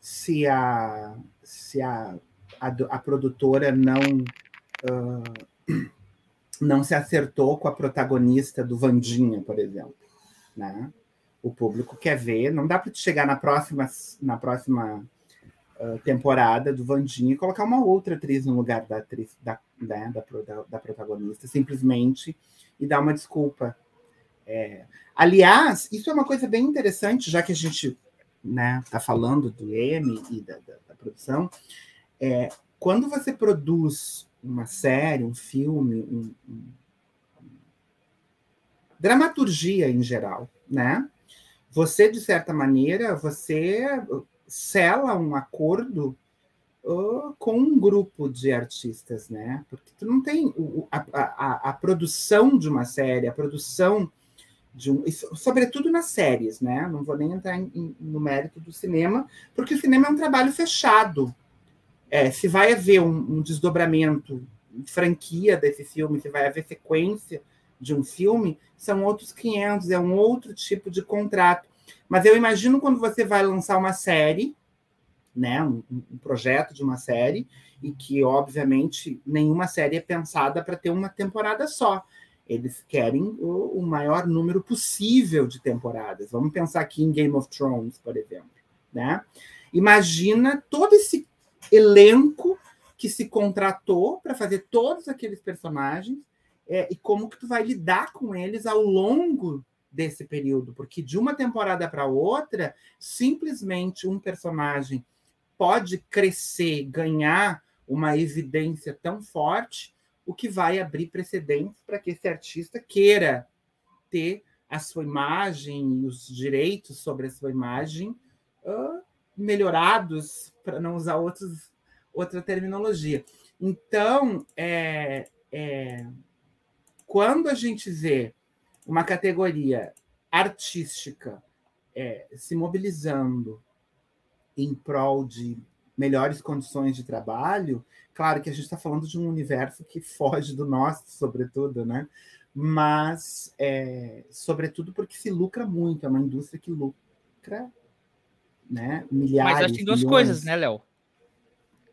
se a, se a, a, a produtora não ah, não se acertou com a protagonista do Vandinha, por exemplo, né? O público quer ver, não dá para chegar na próxima na próxima ah, temporada do Vandinha e colocar uma outra atriz no lugar da atriz da, né, da, da, da protagonista, simplesmente e dar uma desculpa. É, Aliás, isso é uma coisa bem interessante, já que a gente está falando do M e da, da- da produção. É, quando você produz uma série, um filme, um- um- dramaturgia em geral, né? Você, de certa maneira, você sela um acordo uh, com um grupo de artistas, né? Porque tu não tem o- a, a- a produção de uma série, a produção de um, sobretudo nas séries, né? Não vou nem entrar em- no mérito do cinema, porque o cinema é um trabalho fechado. É, se vai haver um, um desdobramento franquia desse filme, se vai haver sequência de um filme, são outros 500, é um outro tipo de contrato. Mas eu imagino quando você vai lançar uma série, né, um, um projeto de uma série, e que, obviamente, nenhuma série é pensada para ter uma temporada só. Eles querem o, o, maior número possível de temporadas. Vamos pensar aqui em Game of Thrones, por exemplo. Né? Imagina todo esse elenco que se contratou para fazer todos aqueles personagens é, e como que tu vai lidar com eles ao longo desse período, porque de uma temporada para outra, simplesmente um personagem pode crescer, ganhar uma evidência tão forte, o que vai abrir precedentes para que esse artista queira ter a sua imagem e os direitos sobre a sua imagem uh, melhorados, para não usar outros, outra terminologia. Então, é, é, quando a gente vê uma categoria artística é, se mobilizando em prol de melhores condições de trabalho, claro que a gente está falando de um universo que foge do nosso, sobretudo, né? Mas, é, sobretudo porque se lucra muito, é uma indústria que lucra né? milhares. Mas acho que tem duas milhões. coisas, né, Léo?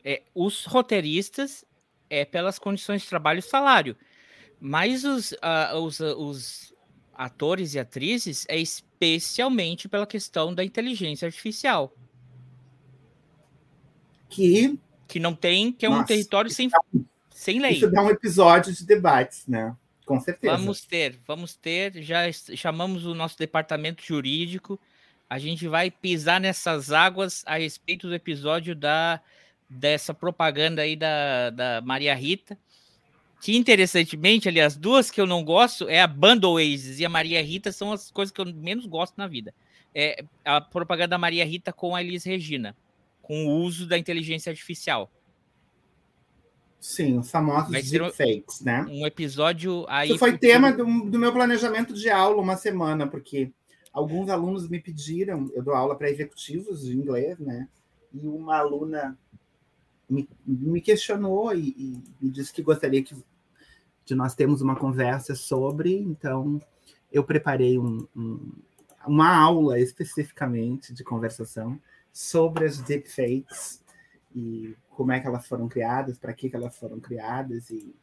É, os roteiristas é pelas condições de trabalho e salário. Mas os, uh, os, uh, os atores e atrizes é especialmente pela questão da inteligência artificial. Que, que não tem, que é Nossa, um território sem, sem lei. Isso dá um episódio de debates, né? Com certeza. Vamos ter, vamos ter. Já chamamos o nosso departamento jurídico. A gente vai pisar nessas águas a respeito do episódio da dessa propaganda aí da, da Maria Rita que interessantemente, ali, as duas que eu não gosto é a Bundle Oasis e a Maria Rita são as coisas que eu menos gosto na vida. É a propaganda da Maria Rita com a Elis Regina, com o uso da inteligência artificial. Sim, os famosos deepfakes, um, né? Um episódio aí. Isso foi tema do, do, meu planejamento de aula uma semana, porque alguns alunos me pediram, eu dou aula para executivos de inglês, né? E uma aluna me, me questionou e, e, me disse que gostaria que de nós termos uma conversa sobre, então eu preparei um, um, uma aula especificamente de conversação sobre as deepfakes e como é que elas foram criadas, para que, que elas foram criadas e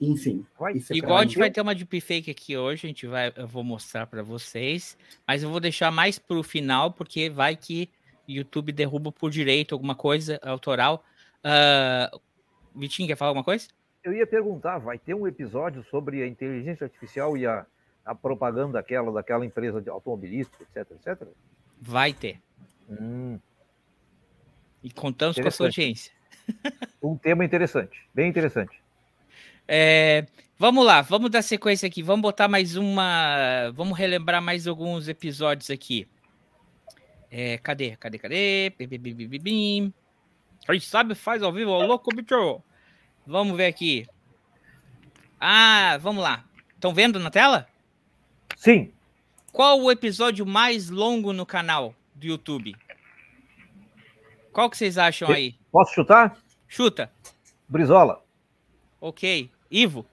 enfim. É Igual a gente vai ter uma deepfake aqui hoje, a gente vai, eu vou mostrar para vocês, mas eu vou deixar mais para o final porque vai que YouTube derruba por direito alguma coisa autoral. Uh, Vitinho, quer falar alguma coisa? Eu ia perguntar, vai ter um episódio sobre a inteligência artificial e a, a propaganda daquela, daquela empresa de automobilística, etc, etc? Vai ter. Hum. E contamos com a sua audiência. Um tema interessante, bem interessante. É, vamos lá, vamos dar sequência aqui. Vamos botar mais uma. Vamos relembrar mais alguns episódios aqui. É, cadê? Cadê? Cadê? Bim, A gente sabe, faz ao vivo, louco, bicho. Vamos ver aqui. Ah, vamos lá. Estão vendo na tela? Sim. Qual o episódio mais longo no canal do YouTube? Qual que vocês acham aí? Posso chutar? Chuta. Brizola. Ok. Ivo?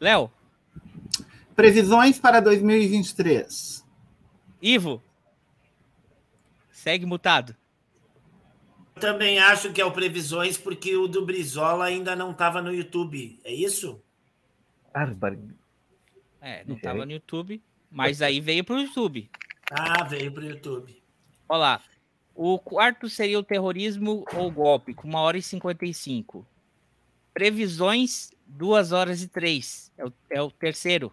Léo? Previsões para 2023. Ivo, segue mutado. Também acho que é o Previsões, porque o do Brizola ainda não estava no YouTube. É isso? Árvore. É, não estava no YouTube, mas aí veio para o YouTube. Ah, veio para o YouTube. Olha lá. O quarto seria o terrorismo ou golpe, com uma hora e 55. Previsões, duas horas e três. É o, é o terceiro.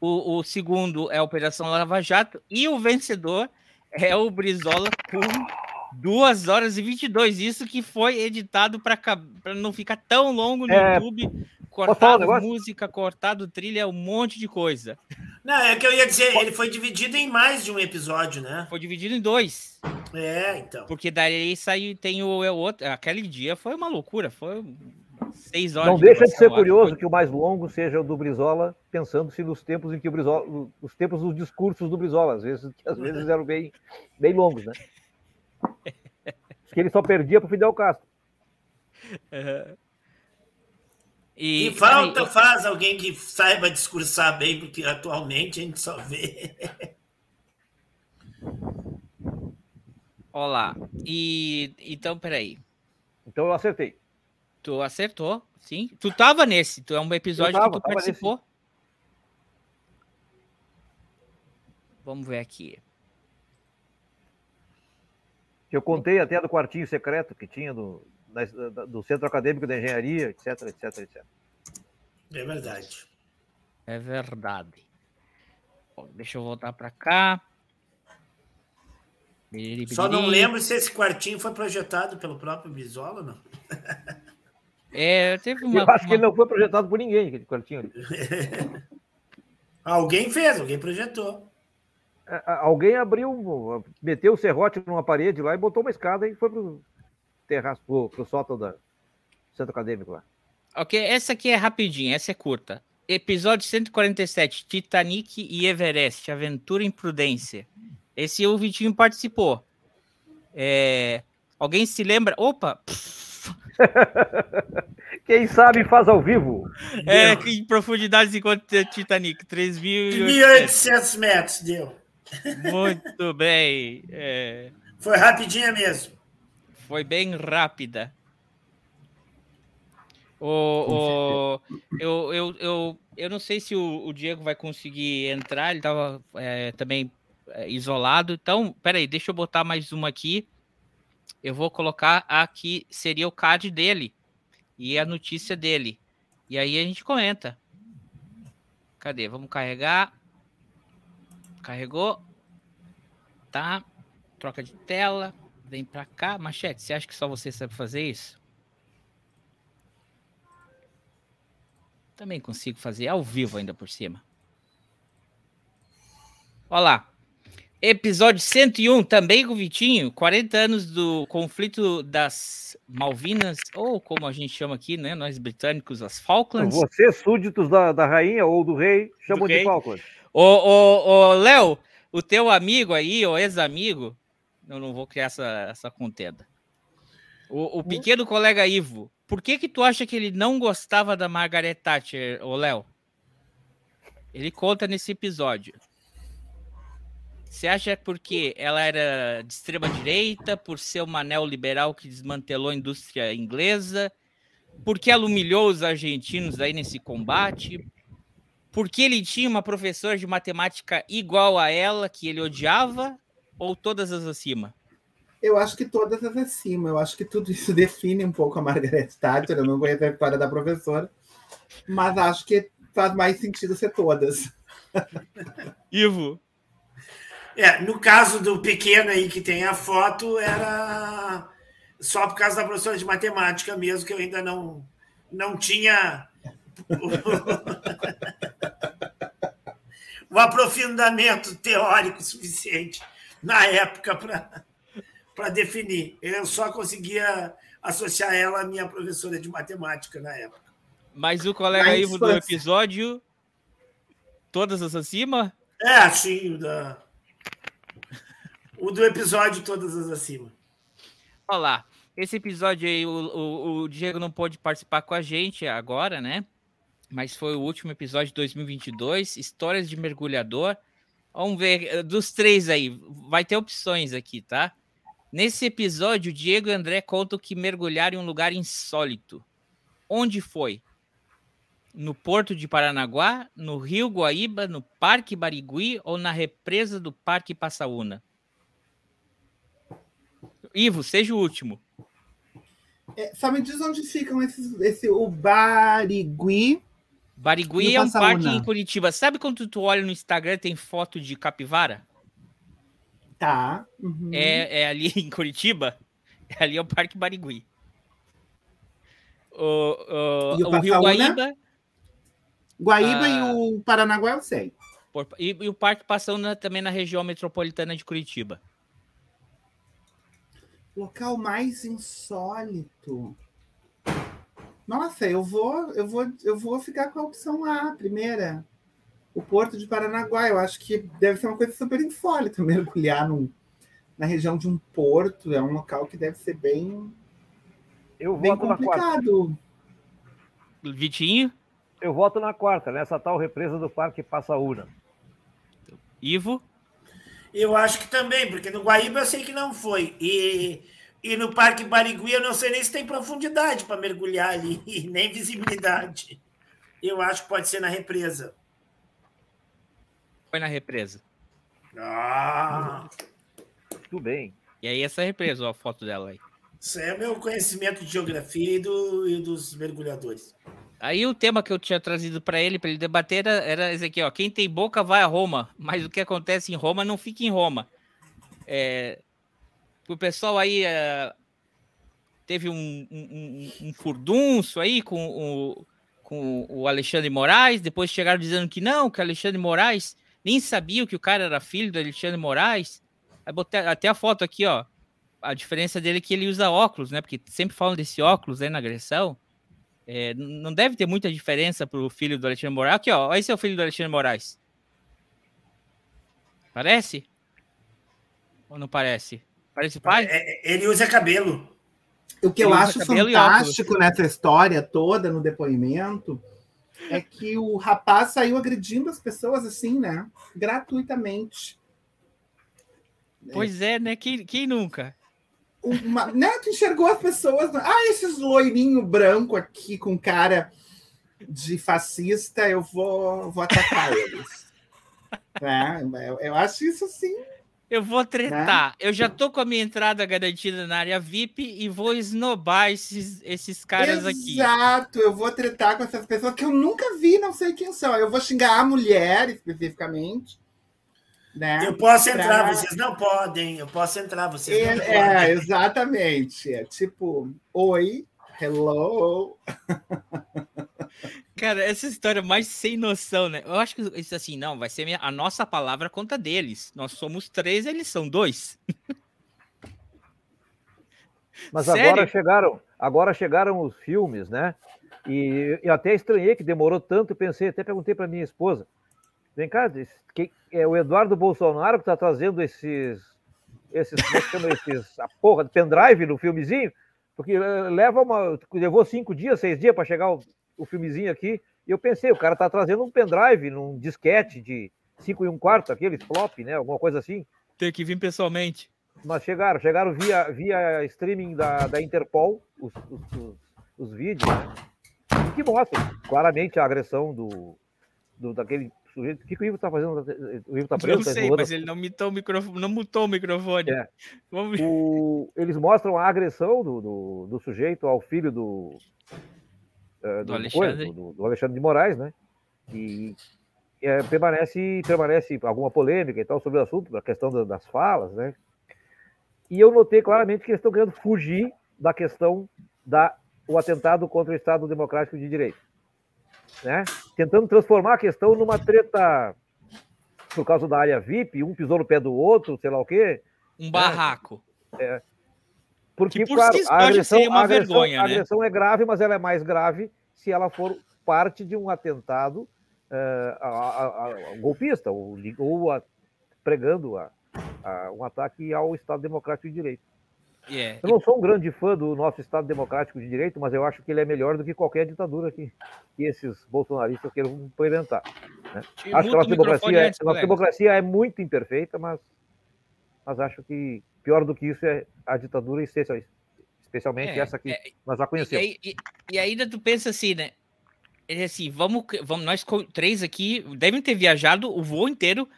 O, o segundo é a Operação Lava Jato. E o vencedor é o Brizola com 2 horas e 22. Isso que foi editado para não ficar tão longo no é... YouTube. Cortado um música, cortado trilha, um monte de coisa. Não, é que eu ia dizer, ele foi dividido em mais de um episódio, né? Foi dividido em dois. É, então. Porque daí saiu, tem o, o é outro. Aquele dia foi uma loucura, foi seis horas. Não de deixa de ser curioso foi... que o mais longo seja o do Brizola, pensando-se nos tempos em que o Brizola, os tempos dos discursos do Brizola, às vezes, que às vezes eram bem, bem longos, né? Que ele só perdia para o Fidel Castro. Uhum. E, e, falta aí, faz alguém que saiba discursar bem, porque atualmente a gente só vê. Olá. E então, peraí. Então eu acertei. Tu acertou, sim. Tu tava nesse, tu é um episódio tava, que tu participou. Nesse. Vamos ver aqui. Eu contei até do quartinho secreto que tinha do, do Centro Acadêmico da Engenharia, etc, etc, etc. É verdade. É verdade. Bom, deixa eu voltar para cá. Só não lembro se esse quartinho foi projetado pelo próprio Bisola, não. É, teve uma. Eu acho uma... que ele não foi projetado por ninguém, aquele quartinho ali. alguém fez, alguém projetou. É, alguém abriu, meteu o serrote numa parede lá e botou uma escada e foi pro terraço, pro, pro sótão do centro acadêmico lá. Ok, essa aqui é rapidinha, essa é curta. Episódio 147, Titanic e Everest, Aventura em Prudência. Esse o Vitinho participou. É... Alguém se lembra? Opa! Quem sabe faz ao vivo. É, em profundidades enquanto Titanic, 3.800 metros, deu. Muito bem. É... Foi rapidinha mesmo. Foi bem rápida. O, o, eu, eu, eu, eu não sei se o, o Diego vai conseguir entrar, ele estava é, também é, isolado. Então, peraí, deixa eu botar mais uma aqui. Eu vou colocar aqui, seria o card dele e a notícia dele. E aí a gente comenta. Cadê? Vamos carregar. Carregou. Tá. Troca de tela. Vem pra cá. Machete, você acha que só você sabe fazer isso? Também consigo fazer ao vivo ainda por cima. Olha lá. Episódio 101, também com o Vitinho, 40 anos do conflito das Malvinas, ou como a gente chama aqui, né? Nós britânicos, as Falklands. Você, súditos da, da rainha ou do rei, chamam de Falklands. Ô, ô, ô, Léo, o teu amigo aí, o ex-amigo, eu não vou criar essa, essa contenda. O, o pequeno colega Ivo, por que que tu acha que ele não gostava da Margaret Thatcher, ô Léo? Ele conta nesse episódio. Você acha porque ela era de extrema direita, por ser uma neoliberal que desmantelou a indústria inglesa, porque ela humilhou os argentinos aí nesse combate, porque ele tinha uma professora de matemática igual a ela que ele odiava, ou todas as acima? Eu acho que todas as acima. Eu acho que tudo isso define um pouco a Margaret Thatcher. Eu não conheço a história da professora, mas acho que faz mais sentido ser todas. Ivo, é, no caso do pequeno aí que tem a foto, era só por causa da professora de matemática mesmo, que eu ainda não, não tinha o aprofundamento teórico suficiente na época para definir. Eu só conseguia associar ela à minha professora de matemática na época. Mas o colega Ivo do episódio, todas as acima? É, sim, da, o do episódio Todas as Acima. Olá. Esse episódio aí, o, o, o, Diego não pôde participar com a gente agora, né? Mas foi o último episódio de 2022, Histórias de Mergulhador. Vamos ver, eh, dos três aí, vai ter opções aqui, tá? Nesse episódio, Diego e André contam que mergulharam em um lugar insólito. Onde foi? No Porto de Paranaguá, no Rio Guaíba, no Parque Barigui ou na represa do Parque Passaúna? Ivo, seja o último. É, só me diz onde ficam esses, esse, o Barigui. Barigui é um parque em Curitiba. Sabe quando tu olha no Instagram tem foto de capivara? Tá. Uhum. É, é ali em Curitiba. É ali é o Parque Barigui. O, o, o, o Rio Guaíba. Guaíba ah, e o Paranaguá eu sei. Por, e, e, o Parque passando também na região metropolitana de Curitiba. Local mais insólito. Nossa, eu vou, eu vou, eu vou ficar com a opção A, a primeira. O Porto de Paranaguá. Eu acho que deve ser uma coisa super insólita mergulhar num, na região de um porto. É um local que deve ser bem Eu bem voto na quarta. complicado. Vitinho, Eu voto na quarta, nessa tal represa do Parque Passaúna. Ivo, Eu acho que também, porque no Guaíba eu sei que não foi. E, e no Parque Barigui eu não sei nem se tem profundidade para mergulhar ali, nem visibilidade. Eu acho que pode ser na represa. foi na represa. Ah, Tudo bem. E aí essa represa, ó, a foto dela aí. isso é meu conhecimento de geografia e, do, e dos mergulhadores. Aí o tema que eu tinha trazido para ele, para ele debater, era, era esse aqui, ó. Quem tem boca vai a Roma, mas o que acontece em Roma não fica em Roma. É, o pessoal aí é, teve um, um, um- um furdunço aí com o, com o Alexandre Moraes, depois chegaram dizendo que não, que Alexandre Moraes nem sabia que o cara era filho do Alexandre Moraes. Aí botei até a foto aqui, ó. A diferença dele é que ele usa óculos, né? Porque sempre falam desse óculos aí na agressão. É, não deve ter muita diferença pro filho do Alexandre Moraes. Aqui, ó. Esse é o filho do Alexandre Moraes. Parece? Ou não parece? O pai? É, ele usa cabelo. O que eu Ele usa acho fantástico nessa história toda, no depoimento, é que o rapaz saiu agredindo as pessoas assim, né? Gratuitamente. Pois é, né? Quem, quem nunca? Uma, né? Tu enxergou as pessoas. Ah, esses loirinho branco aqui com cara de fascista, eu vou, vou atacar eles. É, eu, eu acho isso assim. Eu vou tretar. Eu já tô com a minha entrada garantida na área VIP e vou esnobar esses, esses caras aqui. Exato, eu vou tretar com essas pessoas que eu nunca vi, não sei quem são. Eu vou xingar a mulher especificamente. Né? Eu posso entrar, Pra- vocês não podem. Eu posso entrar, vocês não É, é, podem. exatamente. É tipo, oi, hello. Cara, essa história mais sem noção, né? Eu acho que isso assim, não, vai ser minha- a nossa palavra contra deles. Nós somos três, eles são dois. Mas Sério? agora chegaram, agora chegaram os filmes, né? E eu até estranhei que demorou tanto, pensei, até perguntei para minha esposa. Vem cá, que, é o Eduardo Bolsonaro que está trazendo esses, esses, é esses, a porra de pendrive no filmezinho? Porque eh, leva uma, levou cinco dias, seis dias para chegar o, o filmezinho aqui. E eu pensei, o cara está trazendo um pendrive, num disquete de cinco e um quarto, aqueles flop, né? Alguma coisa assim. Tem que vir pessoalmente. Mas chegaram, chegaram via, via streaming da, da Interpol, os, os, os- os vídeos, né? E que mostram claramente a agressão do, do daquele sujeito. O que, que o Ivo está fazendo? O Ivo está Eu preso? não tá sei, esmurrando? mas ele não mutou o microfone. Não mutou o microfone. É. Vamos... O- eles mostram a agressão do, do, do sujeito ao filho do, eh, Do Alexandre. do, do Alexandre de Moraes, né? E eh, permanece, permanece alguma polêmica e tal sobre o assunto, a questão da- das falas, né? E eu notei claramente que eles estão querendo fugir da questão da o atentado contra o Estado Democrático de Direito, né? Tentando transformar a questão numa treta por causa da área VIP, um pisou no pé do outro, sei lá o quê. Um barraco. Porque, Que por claro, si a agressão, seria uma a agressão- vergonha, a né? agressão é grave, mas ela é mais grave se ela for parte de um atentado eh, a- a- a- golpista, ou, ou a- pregando a- a- um ataque ao Estado Democrático de Direito. É. Eu não sou um grande fã do nosso Estado Democrático de Direito, mas eu acho que ele é melhor do que qualquer ditadura que, que esses bolsonaristas queiram implementar. E Acho que a nossa democracia, é- antes, a nossa democracia é muito imperfeita, mas, mas acho que pior do que isso é a ditadura, especialmente É, essa que é, nós já E, conhecemos. aí- e- e ainda tu pensa assim, né? É assim, vamos, vamos, nós três aqui devem ter viajado o voo inteiro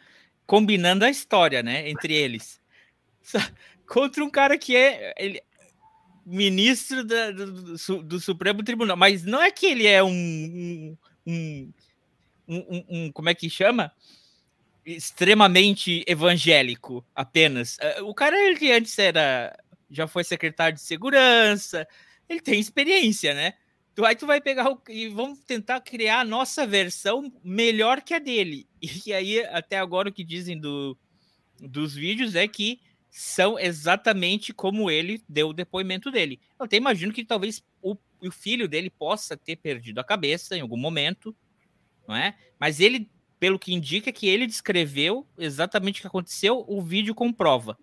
combinando a história, né? Entre eles. Contra um cara que é ele, ministro da- do, do Su- do Supremo Tribunal. Mas não é que ele é um- um- um- um- como é que chama? Extremamente evangélico apenas. Eh, O cara, ele antes era. Já foi secretário de segurança, ele tem experiência, né? Tu, aí tu vai pegar o, e vamos tentar criar a nossa versão melhor que a dele. E aí, até agora, o que dizem do, dos vídeos é que são exatamente como ele deu o depoimento dele. Eu até imagino que talvez o, o filho dele possa ter perdido a cabeça em algum momento, não é? Mas ele, pelo que indica, que ele descreveu exatamente o que aconteceu, o vídeo comprova.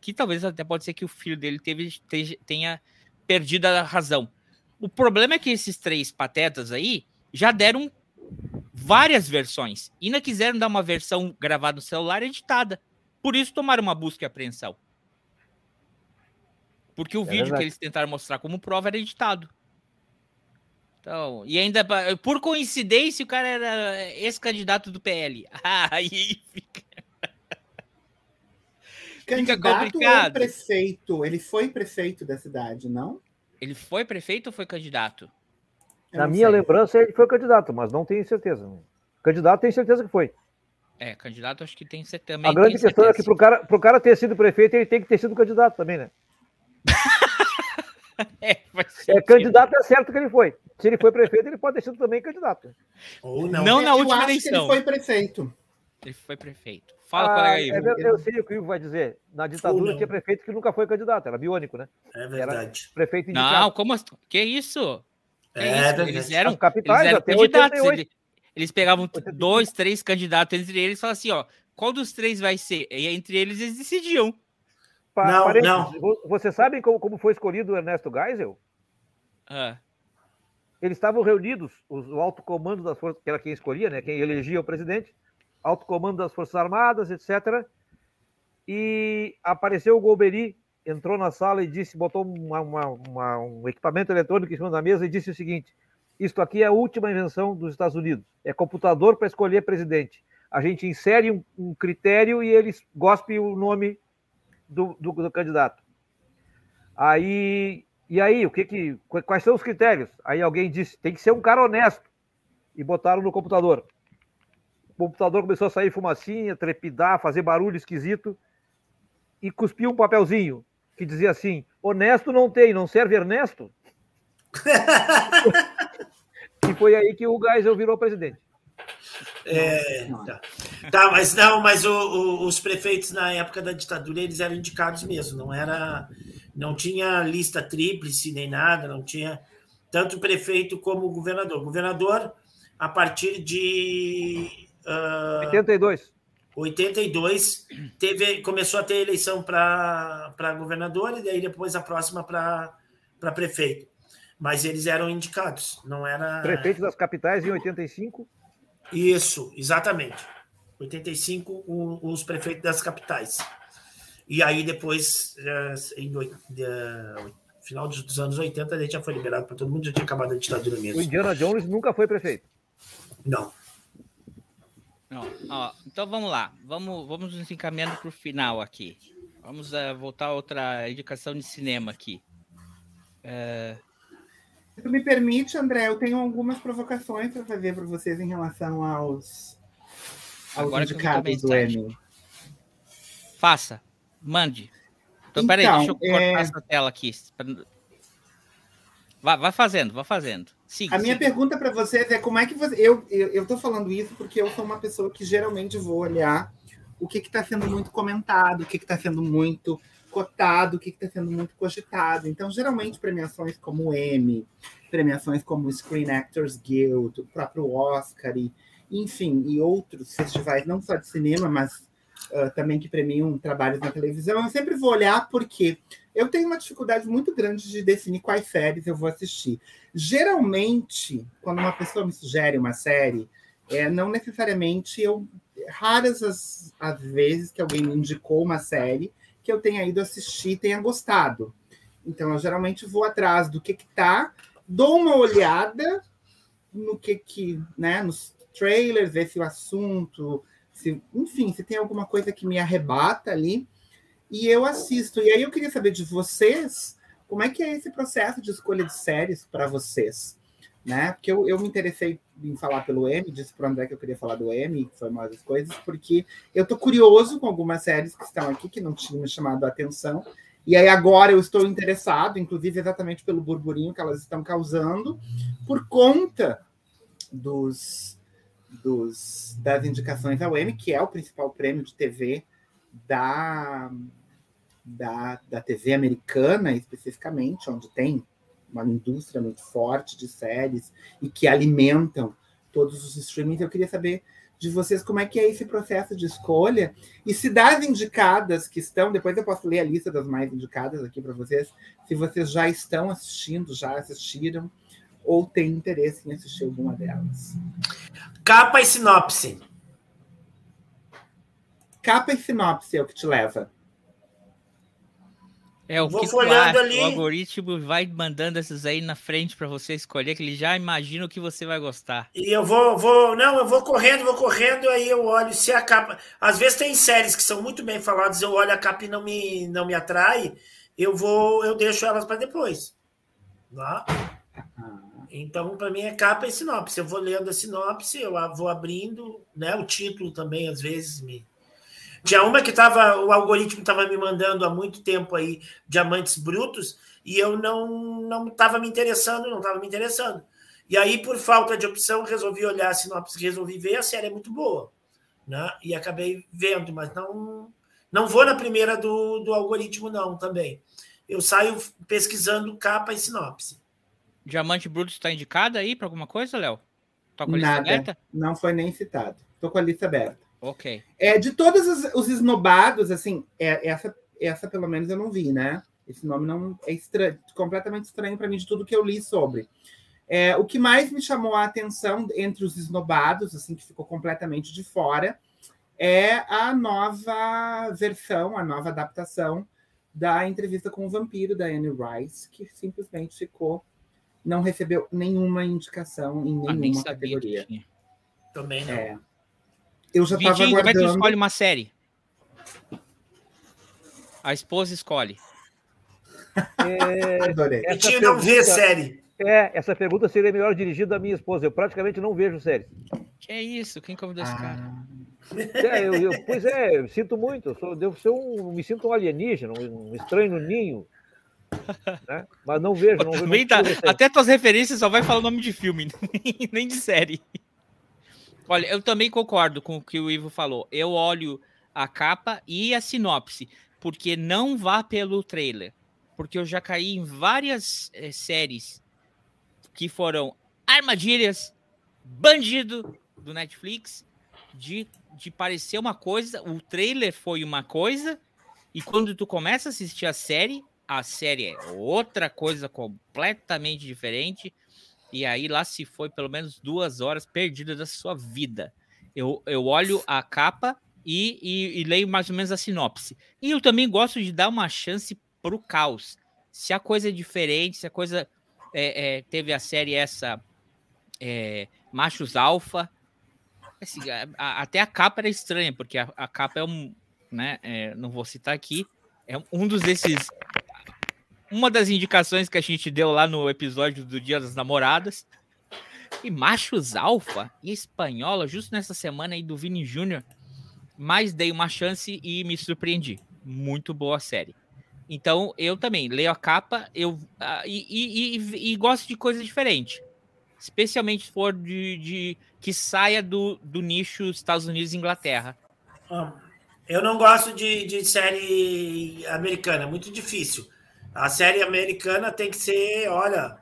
Que talvez até pode ser que o filho dele teve, tenha perdida a razão. O problema é que esses três patetas aí já deram várias versões. E ainda quiseram dar uma versão gravada no celular editada. Por isso tomaram uma busca e apreensão. Porque o É vídeo verdade. que eles tentaram mostrar como prova era editado. Então, e ainda, por coincidência, o cara era ex-candidato do PL. Aí fica. Candidato ou complicado. prefeito? Ele foi prefeito da cidade, não? Ele foi prefeito ou foi candidato? Eu Na minha sei. lembrança, ele foi candidato, mas não tenho certeza. Candidato, tenho certeza que foi. É, candidato acho que tem também. A grande questão é que certeza. pro cara, pro cara ter sido prefeito, ele tem que ter sido candidato também, né? É, É, candidato é certo que ele foi. Se ele foi prefeito, ele pode ter sido também candidato. Ou não. Não na Eu última acho que eleição. Ele foi prefeito. Ele foi prefeito. Fala, Ah, colega é Ivo. verdade, eu sei o que o Ivo vai dizer. Na ditadura tinha prefeito que nunca foi candidato, era biônico, né? É verdade. Prefeito indicado. Não, como assim? Que isso? Que É isso? Eles eram, capitais, eles eram até candidatos. 88. Eles, eles pegavam 85. dois, três candidatos entre eles e falavam assim, ó, qual dos três vai ser? E entre eles eles decidiam. Pa- Não, não. vo- Você sabe como, como foi escolhido o Ernesto Geisel? Ah, Eles estavam reunidos, os- o alto comando das forças, que era quem escolhia, né? Quem elegia o presidente, alto comando das Forças Armadas, etc. E apareceu o Golbery, entrou na sala e disse, botou uma- uma- uma- um equipamento eletrônico em cima da mesa e disse o seguinte: Isto aqui é a última invenção dos Estados Unidos. É computador para escolher presidente. A gente insere um, um critério e eles gospem o nome do, do- do candidato. Aí, e aí, o que que, qu- quais são os critérios? Aí alguém disse, tem que ser um cara honesto. E botaram no computador. O computador começou a sair fumacinha, trepidar, fazer barulho esquisito e cuspiu um papelzinho que dizia assim: honesto não tem, não serve Ernesto. e foi aí que o Geisel virou presidente. É, tá. Tá, mas não, mas o- o- os prefeitos na época da ditadura eles eram indicados mesmo, não era, não tinha lista tríplice nem nada, não tinha tanto o prefeito como o governador. O governador a partir de ah, 82. 82 teve, começou a ter eleição para governador e daí depois a próxima para prefeito. Mas eles eram indicados, não era. Prefeito das capitais em 85. Isso, exatamente. 85, o- os prefeitos das capitais. E aí depois, eh, em eh, final dos anos 80, a gente já foi liberado para todo mundo, já tinha acabado a ditadura O mesmo. Indiana Jones nunca foi prefeito. Não. não, ó, então vamos lá. Vamos, vamos nos encaminhando para o final aqui. Vamos ah, voltar a outra indicação de cinema aqui. Se tu me permite, André, eu tenho algumas provocações para fazer para vocês em relação aos, aos Agora indicados do. Emmy. Faça, mande. Então, peraí, Então, deixa eu cortar é- essa tela aqui. Vai, vai fazendo, vai fazendo. Siga, A minha siga. pergunta para vocês é como é que você. Eu, tô falando isso porque eu sou uma pessoa que geralmente vou olhar o que está sendo muito comentado, o que está sendo muito cotado, o que está sendo muito cogitado. Então, geralmente, premiações como o Emmy, premiações como o Screen Actors Guild, o próprio Oscar, e, enfim, e outros festivais, não só de cinema, mas ah, também que premiam trabalhos na televisão, eu sempre vou olhar porque eu tenho uma dificuldade muito grande de definir quais séries eu vou assistir. Geralmente, quando uma pessoa me sugere uma série, é, não necessariamente eu. Raras as, as vezes que alguém me indicou uma série que eu tenha ido assistir e tenha gostado. Então, eu geralmente vou atrás do que que tá, dou uma olhada no que que, né, nos trailers, ver se o assunto, se, enfim, se tem alguma coisa que me arrebata ali, e eu assisto. E aí eu queria saber de vocês, como é que é esse processo de escolha de séries para vocês? Né? Porque eu, eu me interessei em falar pelo M, disse para o André que eu queria falar do M, que foi uma das coisas, porque eu estou curioso com algumas séries que estão aqui, que não tinham me chamado a atenção, e aí agora eu estou interessado, inclusive exatamente pelo burburinho que elas estão causando, por conta dos, dos das indicações ao M, que é o principal prêmio de TV da, da, da TV americana, especificamente, onde tem uma indústria muito forte de séries e que alimentam todos os streamings. Eu queria saber de vocês como é que é esse processo de escolha e se das indicadas que estão, depois eu posso ler a lista das mais indicadas aqui para vocês, se vocês já estão assistindo, já assistiram ou têm interesse em assistir alguma delas. Capa e sinopse. Capa e sinopse é o que te leva. É o Vou que acha. ali. O algoritmo vai mandando esses aí na frente para você escolher, que ele já imagina o que você vai gostar. E eu vou, vou, não, eu vou correndo, vou correndo, aí eu olho se a capa. Às vezes tem séries que são muito bem faladas, eu olho a capa e não me, não me atrai, eu vou, eu deixo elas para depois. Tá? Então, para mim é capa e sinopse. Eu vou lendo a sinopse, eu vou abrindo, né? O título também às vezes me. Tinha uma que tava, o algoritmo estava me mandando há muito tempo aí diamantes brutos e eu não não estava me interessando, não estava me interessando. E aí, por falta de opção, resolvi olhar a sinopse, resolvi ver, a série é muito boa. Né? E acabei vendo, mas não não vou na primeira do, do algoritmo, não, também. Eu saio pesquisando capa e sinopse. Diamante Bruto está indicado aí para alguma coisa, Léo? Tá com a lista Nada. aberta? Não foi nem citado. Estou com a lista aberta. Ok. É, de todos os, os esnobados, assim, é, essa, essa pelo menos eu não vi, né? Esse nome não é estranho, completamente estranho para mim de tudo que eu li sobre. É, o que mais me chamou a atenção entre os esnobados, assim, que ficou completamente de fora, é a nova versão, a nova adaptação da entrevista com o vampiro da Anne Rice, que simplesmente ficou, não recebeu nenhuma indicação em Ah, nem nenhuma sabia categoria. que tinha. Também não. É. Eu já estava Vitinho, como é que tu aguardando. escolhe uma série? A esposa escolhe. É, Adorei. Vitinho não vê série. é, essa pergunta seria melhor dirigida à minha esposa. Eu praticamente não vejo séries. Que é isso? Quem convidou esse cara? Ah, É, eu, eu- pois é, eu sinto muito. Eu sou, devo ser um, me sinto um alienígena, um, um estranho no ninho. Né? Mas não vejo, não, Também não tá, séries. até tuas referências só vai falar o nome de filme, nem de série. Olha, eu também concordo com o que o Ivo falou. Eu olho a capa e a sinopse, porque não vá pelo trailer. Porque eu já caí em várias eh, séries que foram armadilhas, bandido do Netflix, de, de parecer uma coisa, o trailer foi uma coisa, e quando tu começa a assistir a série, a série é outra coisa completamente diferente. E aí lá se foi pelo menos duas horas perdidas da sua vida. Eu, eu olho a capa e, e- e leio mais ou menos a sinopse. E eu também gosto de dar uma chance pro caos. Se a coisa é diferente, se a coisa é, é, teve a série essa é, Machos Alfa. assim, até a capa era estranha, porque a, a capa é um. Né, é, não vou citar aqui. É um dos desses uma das indicações que a gente deu lá no episódio do Dia das Namoradas. E Machos Alfa e Espanhola, justo nessa semana aí do Vini Júnior. Mas dei uma chance e me surpreendi. Muito boa série. Então, eu também leio a capa eu, ah, e, e- e- e gosto de coisa diferente. Especialmente se for de, de- que saia do, do nicho Estados Unidos e Inglaterra. Ah, Eu não gosto de, de série americana, é muito difícil. A série americana tem que ser, olha,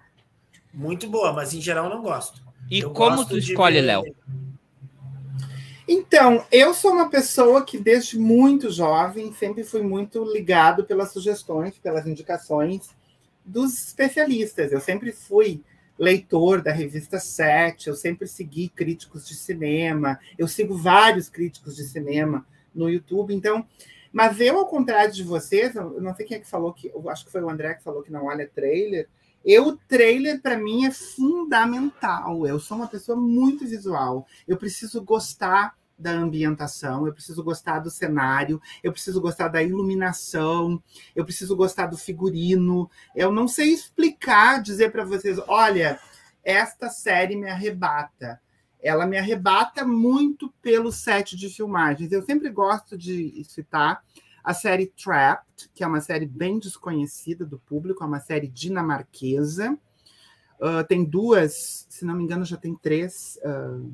muito boa, mas em geral eu não gosto. E Eu como gosto tu escolhe, Léo? Então, eu sou uma pessoa que desde muito jovem sempre fui muito ligado pelas sugestões, pelas indicações dos especialistas. Eu sempre fui leitor da revista Sete, eu sempre segui críticos de cinema, eu sigo vários críticos de cinema no YouTube, então, mas eu, ao contrário de vocês, eu não sei quem é que falou que, eu acho que foi o André que falou que não olha trailer. Eu, o trailer, para mim, é fundamental. Eu sou uma pessoa muito visual. Eu preciso gostar da ambientação, eu preciso gostar do cenário, eu preciso gostar da iluminação, eu preciso gostar do figurino. Eu não sei explicar, dizer para vocês, olha, esta série me arrebata. Ela me arrebata muito pelo set de filmagens. Eu sempre gosto de citar a série Trapped, que é uma série bem desconhecida do público, é uma série dinamarquesa. Uh, tem duas, se não me engano, já tem três, uh,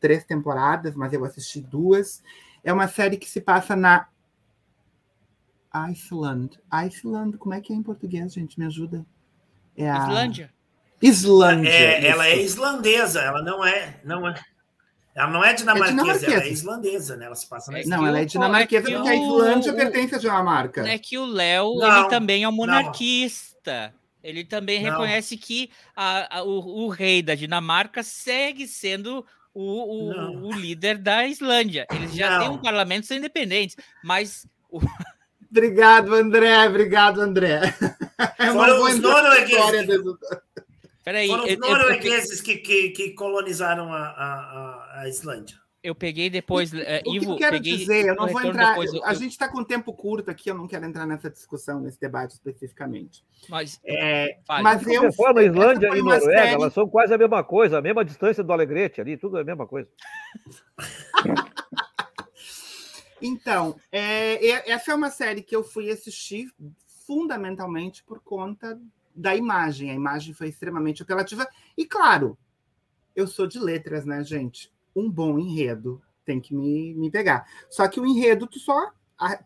três temporadas, mas eu assisti duas. É uma série que se passa na Iceland. Iceland, como é que é em português, gente? Me ajuda. É a... Islândia. Islândia. É, ela é islandesa, ela não é, não é. Ela não é dinamarquesa, É dinamarquesa. ela é islandesa, né? Ela se passa na É Islândia. Não, ela é dinamarquesa é que porque a Islândia pertence à Dinamarca. É que o Léo, Não, ele também é um não. monarquista. Ele também Não. reconhece que a- a- o, o rei da Dinamarca segue sendo o, o- Não. o líder da Islândia. Eles já têm Não. um parlamento são independentes, mas Obrigado, André. Obrigado, André. É uma Foram boa os história noruegueses. Peraí, Foram os eu, eu, noruegueses que, que, que colonizaram a, a, a- Islândia. eu peguei depois, eh, O que Ivo, eu quero peguei dizer, eu não vou entrar. depois, eu- a eu- gente está com tempo curto aqui, eu não quero entrar nessa discussão, nesse debate especificamente. mas É, fale. mas De eu. forma, essa Islândia e Noruega, série- elas são quase a mesma coisa, a mesma distância do Alegrete ali, tudo é a mesma coisa. Então, é, é- essa é uma série que eu fui assistir fundamentalmente por conta da imagem. A imagem foi extremamente apelativa. E, claro, eu sou de letras, né, gente? Um bom enredo tem que me, me pegar. Só que o enredo tu só,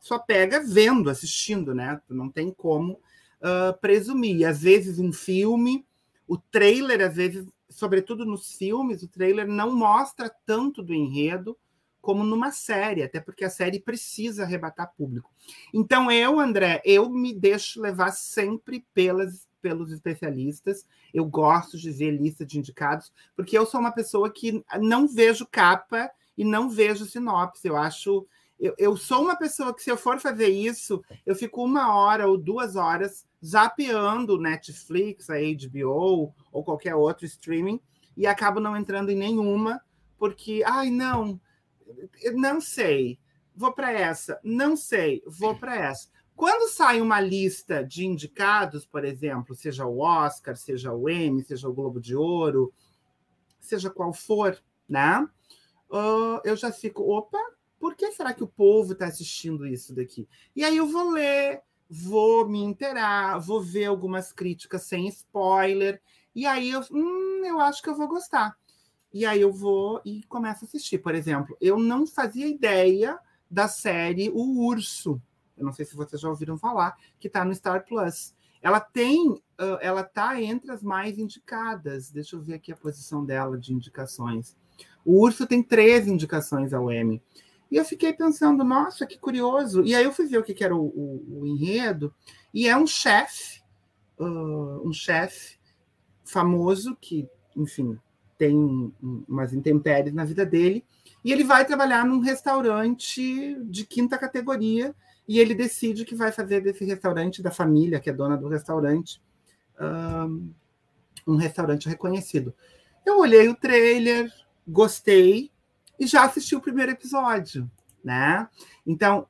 só pega vendo, assistindo, né? Tu não tem como ah, presumir. E, às vezes, um filme, o trailer, às vezes, sobretudo nos filmes, o trailer não mostra tanto do enredo como numa série, até porque a série precisa arrebatar público. Então, eu, André, eu me deixo levar sempre pelas, pelos especialistas. Eu gosto de ver lista de indicados, porque eu sou uma pessoa que não vejo capa e não vejo sinopse. Eu acho. Eu, eu sou uma pessoa que, se eu for fazer isso, eu fico uma hora ou duas horas zapeando Netflix, a HBO ou qualquer outro streaming e acabo não entrando em nenhuma, porque, ai, não, não sei, vou para essa, não sei, vou para essa. Quando sai uma lista de indicados, por exemplo, seja o Oscar, seja o Emmy, seja o Globo de Ouro, seja qual for, né? ah, eu já fico, opa, por que será que o povo está assistindo isso daqui? E aí eu vou ler, vou me inteirar, vou ver algumas críticas sem spoiler, e aí eu, hum, eu acho que eu vou gostar. E aí eu vou e começo a assistir. Por exemplo, eu não fazia ideia da série O Urso. Eu não sei se vocês já ouviram falar, que está no Star Plus. Ela tem, ah, ela tá entre as mais indicadas. Deixa eu ver aqui a posição dela de indicações. O Urso tem três indicações ao Emmy. E eu fiquei pensando, nossa, que curioso. E aí eu fui ver o que, que era o, o- o enredo. E é um chefe, ah, um chefe famoso que, enfim, tem um- um- umas intempéries na vida dele. E ele vai trabalhar num restaurante de quinta categoria. E ele decide que vai fazer desse restaurante, da família que é dona do restaurante, um restaurante reconhecido. Eu olhei o trailer, gostei e já assisti o primeiro episódio, né? Então,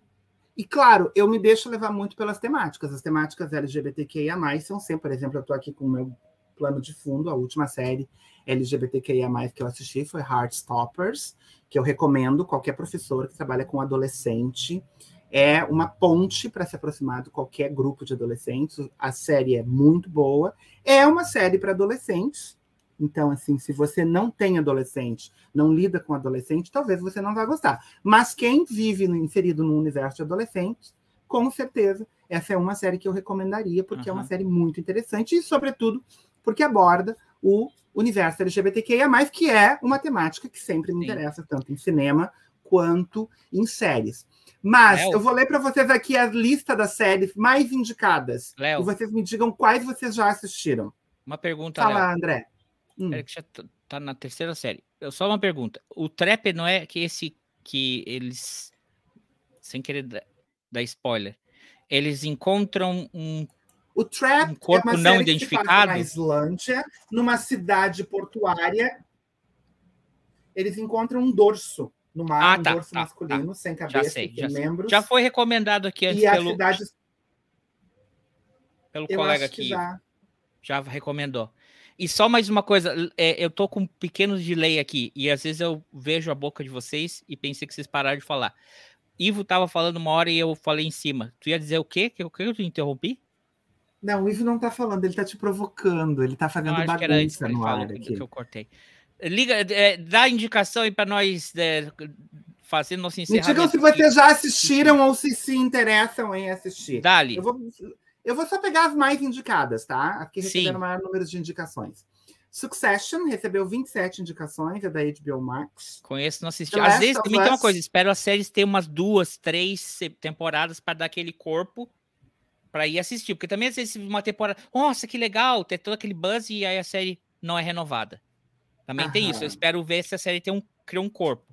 e claro, eu me deixo levar muito pelas temáticas. As temáticas LGBTQIA+, são sempre, por exemplo, eu estou aqui com o meu plano de fundo, a última série LGBTQIA+, que eu assisti foi Heartstoppers, que eu recomendo qualquer professor que trabalha com adolescente. É uma ponte para se aproximar de qualquer grupo de adolescentes. A série é muito boa. É uma série para adolescentes. Então, assim, se você não tem adolescente, não lida com adolescente, talvez você não vá gostar. Mas quem vive inserido no universo de adolescentes, com certeza, essa é uma série que eu recomendaria, porque é uma Uhum. série muito interessante e, sobretudo, porque aborda o universo LGBTQIA+, que é uma temática que sempre me Sim. interessa, tanto em cinema quanto em séries. Mas Léo. eu vou ler para vocês aqui a lista das séries mais indicadas. Léo. E vocês me digam quais vocês já assistiram. Uma pergunta, Fala, Léo. André. Hum. Pera que já tá- na terceira série. Eu- Só uma pergunta. O trap não é que esse que eles, sem querer da- dar spoiler, eles encontram um. O Trap Um corpo é uma não identificado? na Islândia, numa cidade portuária. Eles encontram um dorso no mar, Ah, um tá, dorso tá, masculino, sem Já cabeça, sei. sem Já, sei. membros. já foi recomendado aqui antes e a pelo, cidade, pelo eu colega aqui. já. Já recomendou. E só mais uma coisa, é, eu tô com um pequeno delay aqui, e às vezes eu vejo a boca de vocês e pensei que vocês pararam de falar. Ivo tava falando uma hora e eu falei em cima. Tu ia dizer o quê? Que, que eu te interrompi? Não, o Ivo não está falando, ele está te provocando, ele está fazendo Não, acho que era isso que bagunça no ar aqui. que eu cortei. Liga, é, dá indicação aí para nós é, fazer nosso Me encerramento. digam se vocês já assistiram ou se se interessam em assistir. Dali. Eu vou, eu vou só pegar as mais indicadas, tá? Sim. receberam o maior número de indicações. Succession recebeu 27 indicações, é da HBO Max. Conheço, não assisti. The Às vezes também tem uma coisa, espero as séries ter umas duas, três temporadas para dar aquele corpo para ir assistir. Porque também às vezes uma temporada, nossa, que legal, ter todo aquele buzz e aí a série não é renovada. Também tem isso. Eu Aham. espero ver se a série tem um, cria um corpo.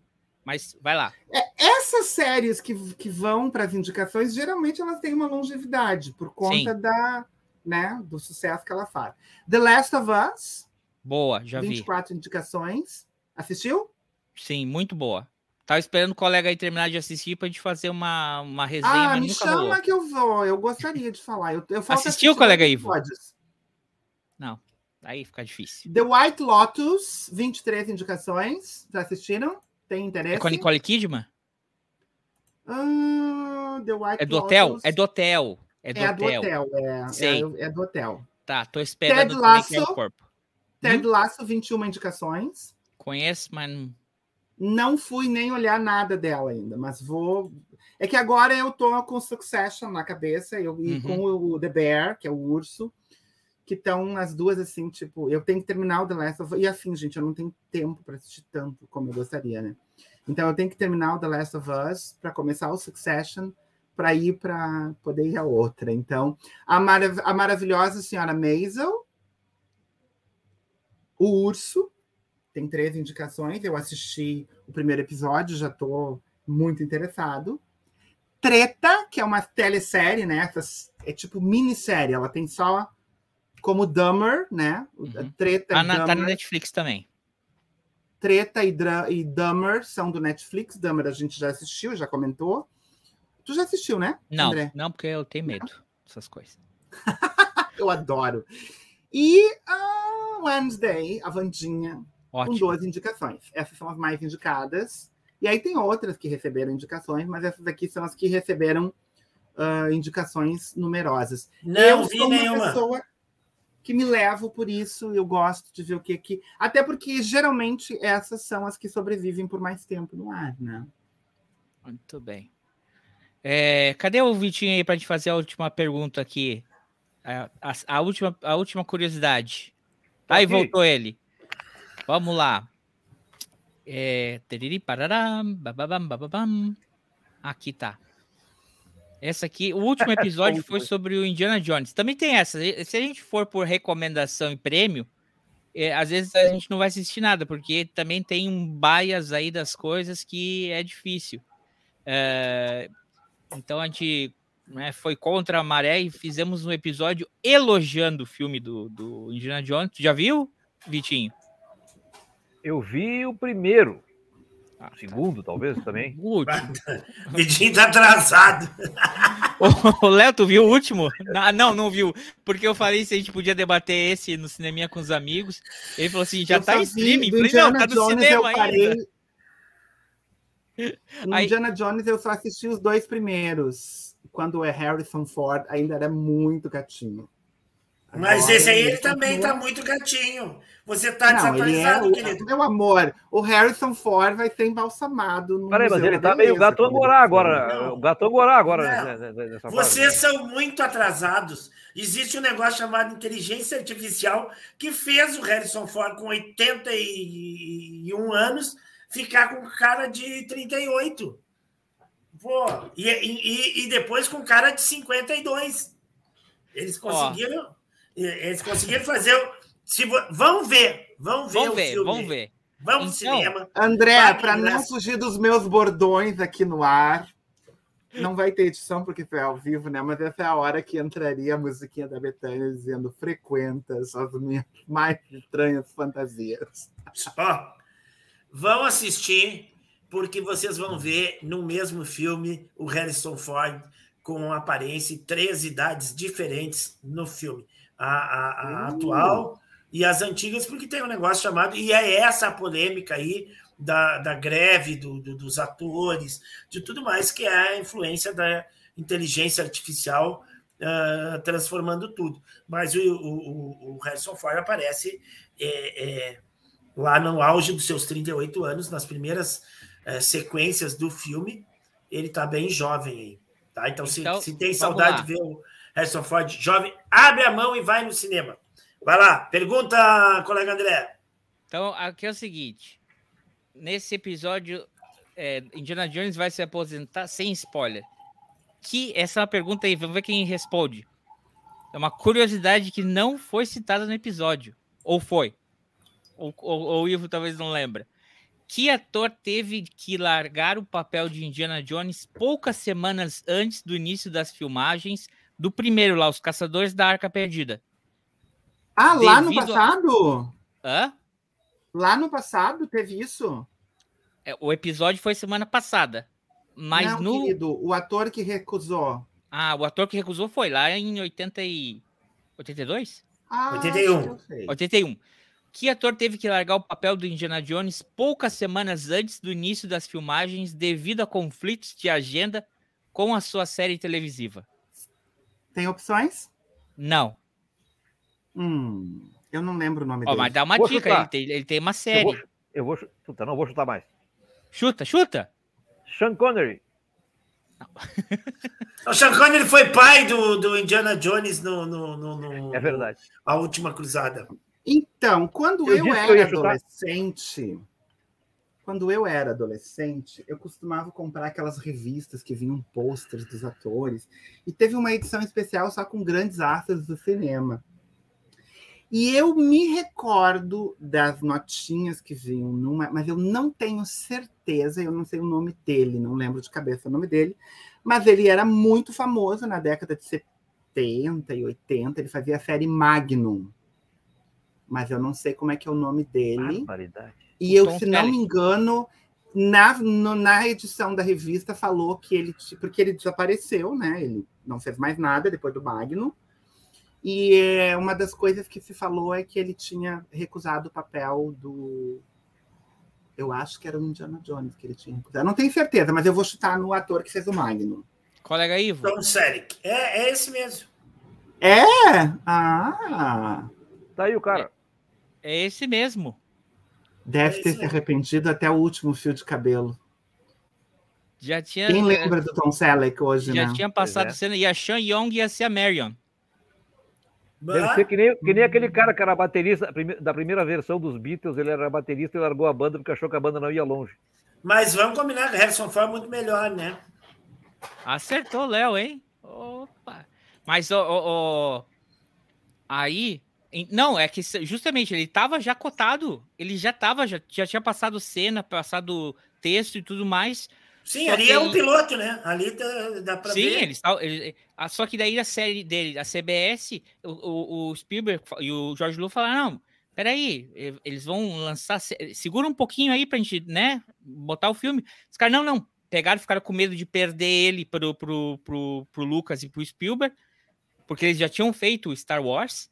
Mas vai lá. Essas séries que, que vão para as indicações, geralmente elas têm uma longevidade, por conta Sim. da, né, do sucesso que ela faz. The Last of Us, Boa, já vi. 24 indicações. Assistiu? Sim, muito boa. Tava esperando o colega aí terminar de assistir pra gente fazer uma, uma resenha, Ah, me chama rolou. que eu vou. Eu gostaria de falar. Eu, eu Assistiu, assistir colega Ivo? episódios. Aí fica difícil. The White Lotus, 23 indicações. Já assistiram? Tem interesse? É com a Nicole Kidman? Ah, The White É do hotel? Lotus. É do hotel. É do É hotel. hotel. É, Sei. é, é do hotel. Tá, tô esperando Ted o Lasso. corpo. Ted Lasso, 21 indicações. Conheço, mas não- fui nem olhar nada dela ainda, mas vou. É que agora eu tô com Succession na cabeça eu, e Uhum. com o The Bear, que é o urso, que estão as duas assim, tipo, eu tenho que terminar o The Last of Us. E assim, gente, eu não tenho tempo para assistir tanto como eu gostaria, né? Então eu tenho que terminar o The Last of Us para começar o Succession para ir para poder ir a outra. Então, a, marav a maravilhosa senhora Maisel, o urso, tem três indicações. Eu assisti o primeiro episódio, já estou muito interessado. Treta, que é uma telesérie, né? Essas- é tipo minissérie, ela tem só como Dummer, né? Uhum. Treta Tá e na, tá na Dahmer. Netflix também. Treta e, Dra- e Dummer são do Netflix. Dummer a gente já assistiu, já comentou. Tu já assistiu, né? Não, André? não, porque eu tenho medo dessas coisas. Eu adoro. E a Wednesday, a Vandinha, com Ótimo. 12 indicações. Essas são as mais indicadas. E aí tem outras que receberam indicações, mas essas aqui são as que receberam ah, indicações numerosas. Não eu vi sou uma nenhuma. pessoa que me levo por isso, eu gosto de ver o que que. Até porque geralmente essas são as que sobrevivem por mais tempo no ar, né? Muito bem. É, cadê o Vitinho aí pra gente fazer a última pergunta aqui? A, a- a última, a última curiosidade. Tá aí aqui. voltou ele. Vamos lá. É, teriri, pararam, bababam, bababam. Aqui tá. Essa aqui, o último episódio foi sobre o Indiana Jones. Também tem essa. Se a gente for por recomendação e prêmio, é, às vezes a gente não vai assistir nada, porque também tem um bias aí das coisas que é difícil. É, então a gente né, foi contra a maré e fizemos um episódio elogiando o filme do, do Indiana Jones. Tu já viu, Vitinho? Eu vi o primeiro. Ah, segundo, talvez, também. O último. Vidinho tá atrasado. Ô, Léo, tu viu o último? Ah, não, não viu. Porque eu falei se a gente podia debater esse no cineminha com os amigos. Ele falou assim: já Eu tá em streaming. Falei, não, tá no Jones, cinema eu parei. ainda. No Aí- Indiana Jones eu só assisti os dois primeiros. Quando é Harrison Ford, ainda era muito gatinho. Mas Agora esse aí ele ele também continua- tá muito gatinho. Você tá Não, ele é desatualizado, querido. meu amor. O Harrison Ford vai ser embalsamado. No Peraí, mas Museu ele da tá meio gato angorá agora. Não. O gato angorá agora. Não. Vocês são muito atrasados. Existe um negócio chamado inteligência artificial que fez o Harrison Ford com 81 anos ficar com cara de 38. Pô, e, e, e depois com cara de 52. Eles conseguiram. Eles conseguiram fazer. o- Se, vo- vão ver, vão ver Vamos o ver, filme. vamos ver. Vamos Então, ao cinema. André, para não ingresso. fugir dos meus bordões aqui no ar, não vai ter edição porque foi ao vivo, né? Mas essa é a hora que entraria a musiquinha da Betânia dizendo frequentas as minhas mais estranhas fantasias. Ó, vão assistir, porque vocês vão ver no mesmo filme o Harrison Ford com aparência e três idades diferentes no filme. A, a- a Uh. atual e as antigas, porque tem um negócio chamado. E é essa a polêmica aí da, da greve do- do- dos atores, de tudo mais, que é a influência da inteligência artificial ah, transformando tudo. Mas o, o- o Harrison Ford aparece. é, é, lá no auge dos seus 38 anos, nas primeiras eh, sequências do filme, ele tá bem jovem aí. Tá? Então, se, Então, se tem vamos saudade lá. de ver o Harrison Ford jovem, abre a mão e vai no cinema. Vai lá, pergunta, colega André. Então, aqui é o seguinte: nesse episódio, é, Indiana Jones vai se aposentar sem spoiler. Que essa é uma pergunta aí, vamos ver quem responde. É uma curiosidade que não foi citada no episódio. Ou foi? Ou, ou, ou o Ivo talvez não lembra. Que ator teve que largar o papel de Indiana Jones poucas semanas antes do início das filmagens do primeiro lá, Os Caçadores da Arca Perdida? Ah, lá no Devido a- passado? Hã? Lá no passado teve isso? É, O episódio foi semana passada. Mas Não, no. querido, o ator que recusou. Ah, o ator que recusou foi lá em 80 e... 82? Ah, 81. acho que eu sei. 81. Que ator teve que largar o papel do Indiana Jones poucas semanas antes do início das filmagens devido a conflitos de agenda com a sua série televisiva? Tem opções? Não. Hum, eu não lembro o nome Ó, dele. mas dá uma Vou dica, ele tem, ele tem uma Eu série. vou, eu vou chu- chutar, não vou chutar mais. Chuta, chuta. Sean Connery. O Sean Connery foi pai do, do Indiana Jones no, no, no, no- É verdade. A Última Cruzada. Então, quando Eu eu, eu era ia chutar. Quando eu era adolescente, eu costumava comprar aquelas revistas que vinham posters dos atores. E teve uma edição especial só com grandes astros do cinema. E eu me recordo das notinhas que vinham numa, mas eu não tenho certeza, eu não sei o nome dele, não lembro de cabeça o nome dele, mas ele era muito famoso na década de 70 e 80, ele fazia a série Magnum mas eu não sei como é que é o nome dele. Barbaridade. E eu, Tom se não me engano, na, no- na edição da revista falou que ele, porque ele desapareceu, né? Ele não fez mais nada depois do Magno. E é, uma das coisas que se falou é que ele tinha recusado o papel do. Eu acho que era o Indiana Jones que ele tinha recusado. Não tenho certeza, mas eu vou chutar no ator que fez o Magno. Colega Ivo. Tom Selleck. É, é esse mesmo. É? Ah! Tá aí o cara. É esse mesmo. Deve É ter se arrependido até o último fio de cabelo. Já tinha, Quem lembra do Tom Selleck hoje, já né? tinha passado é. cena. E a Sean Young ia ser a Marion. Deve ser que nem, que nem aquele cara que era baterista da primeira versão dos Beatles, ele era baterista e largou a banda porque achou que a banda não ia longe. Mas vamos combinar que Harrison Ford é muito melhor, né? Acertou, Léo, hein? Opa. Mas, ó, ó, ó, aí. Não, é que justamente ele tava já cotado. Ele já tava, já, já tinha passado cena, passado texto e tudo mais. Sim, ali é um piloto, né? Ali dá, dá pra Sim, ver. eles ele- Só que daí a série dele, a CBS, o, o- o Spielberg e o George Lucas falaram: não, peraí, eles vão lançar. se- Segura um pouquinho aí pra gente, né? Botar o filme. Os caras, não, não. Pegaram, ficaram com medo de perder ele pro, pro, pro, pro Lucas e pro Spielberg, porque eles já tinham feito o Star Wars.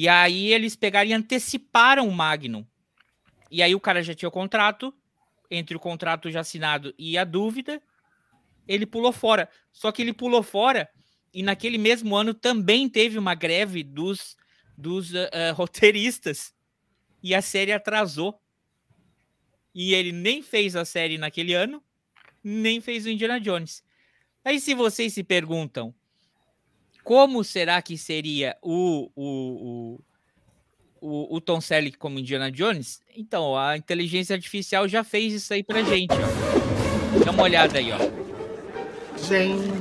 E aí eles pegaram e anteciparam o Magnum. E aí o cara já tinha o contrato, entre o contrato já assinado e a dúvida, ele pulou fora. Só que ele pulou fora e naquele mesmo ano também teve uma greve dos, dos ah, ah, roteiristas e a série atrasou. E ele nem fez a série naquele ano, nem fez o Indiana Jones. Aí se vocês se perguntam como será que seria o, o, o, o, o Tom Selleck como Indiana Jones, então a inteligência artificial já fez isso aí pra gente, ó. Dá uma olhada aí, ó. Gente.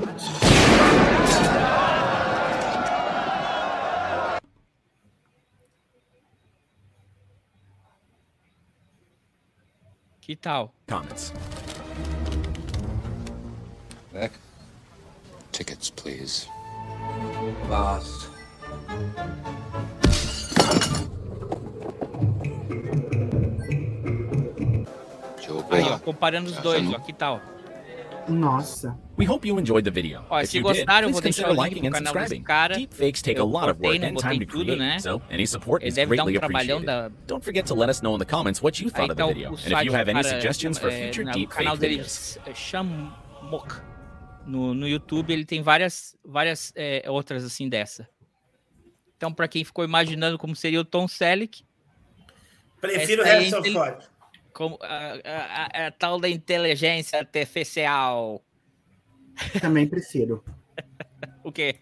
Que tal? Comments. Beck? Tickets, please. Boss. Aí, ó, comparando os dois, ó, que tal? Nossa. We hope you enjoyed the video. Ó, if se you gostaram, did, vou please deixar consider o link liking no and canal desse subscribing. cara. Deepfakes take a lot of work and botei time to tudo, create, né? so any support Ele is deve dar um greatly appreciated. da. Don't forget to let us know in the comments what you Aí thought of the o, video, and if you have any cara, suggestions for future na- deepfake videos. é Shamok. No, no YouTube ele tem várias, várias é, outras assim dessa. Então, para quem ficou imaginando como seria o Tom Selleck, Prefiro é Harrison inte- Ford. como a, a- a- a tal da inteligência artificial. Também prefiro. O quê?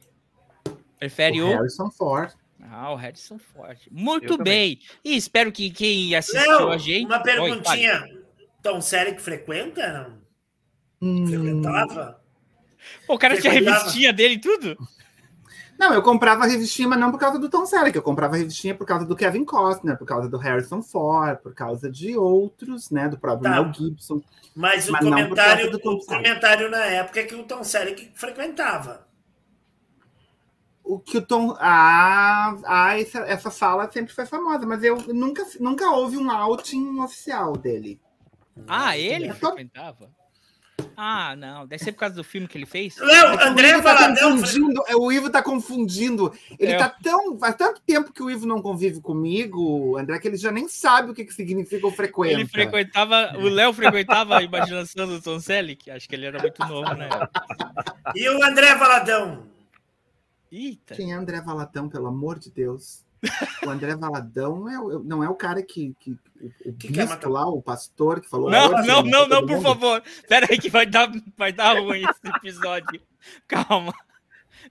Prefere O o. Harrison Ford. Ah, o Harrison Ford. Muito Eu também. bem. E espero que quem assistiu Léo, a gente. uma Oi, perguntinha. Tom Selleck frequenta? Não? Hum, Frequentava? Pô, o cara tinha revistinha dele e tudo. Não, eu comprava a revistinha, mas não por causa do Tom Selleck. Eu comprava a revistinha por causa do Kevin Costner, por causa do Harrison Ford, por causa de outros, né? Do próprio Tá. Mel Gibson. Mas o Mas por comentário, do Tom o comentário na época é que o Tom Selleck frequentava. O que o Tom. Ah, ah essa, essa fala sempre foi famosa, mas eu nunca, nunca houve um outing oficial dele. Ah, ele Eu tô- frequentava? Ah, não. Deve ser por causa do filme que ele fez. Léo, o André Ivo tá Valadão. confundindo, é, o Ivo tá confundindo. Ele É. tá tão. Faz tanto tempo que o Ivo não convive comigo, André, que ele já nem sabe o que, que significa o frequenta. Ele frequentava, o Léo frequentava a imaginação do Tom Selleck. Acho que ele era muito novo, né? E o André Valadão? Eita. Quem é André Valadão, pelo amor de Deus? O André Valadão é, o- não é o cara que. que o, Que quer matar- bispo lá, o pastor que falou. Não, "Hoje não, não, mato não, por mundo"? favor. Pera aí que vai dar, vai dar ruim esse episódio. Calma.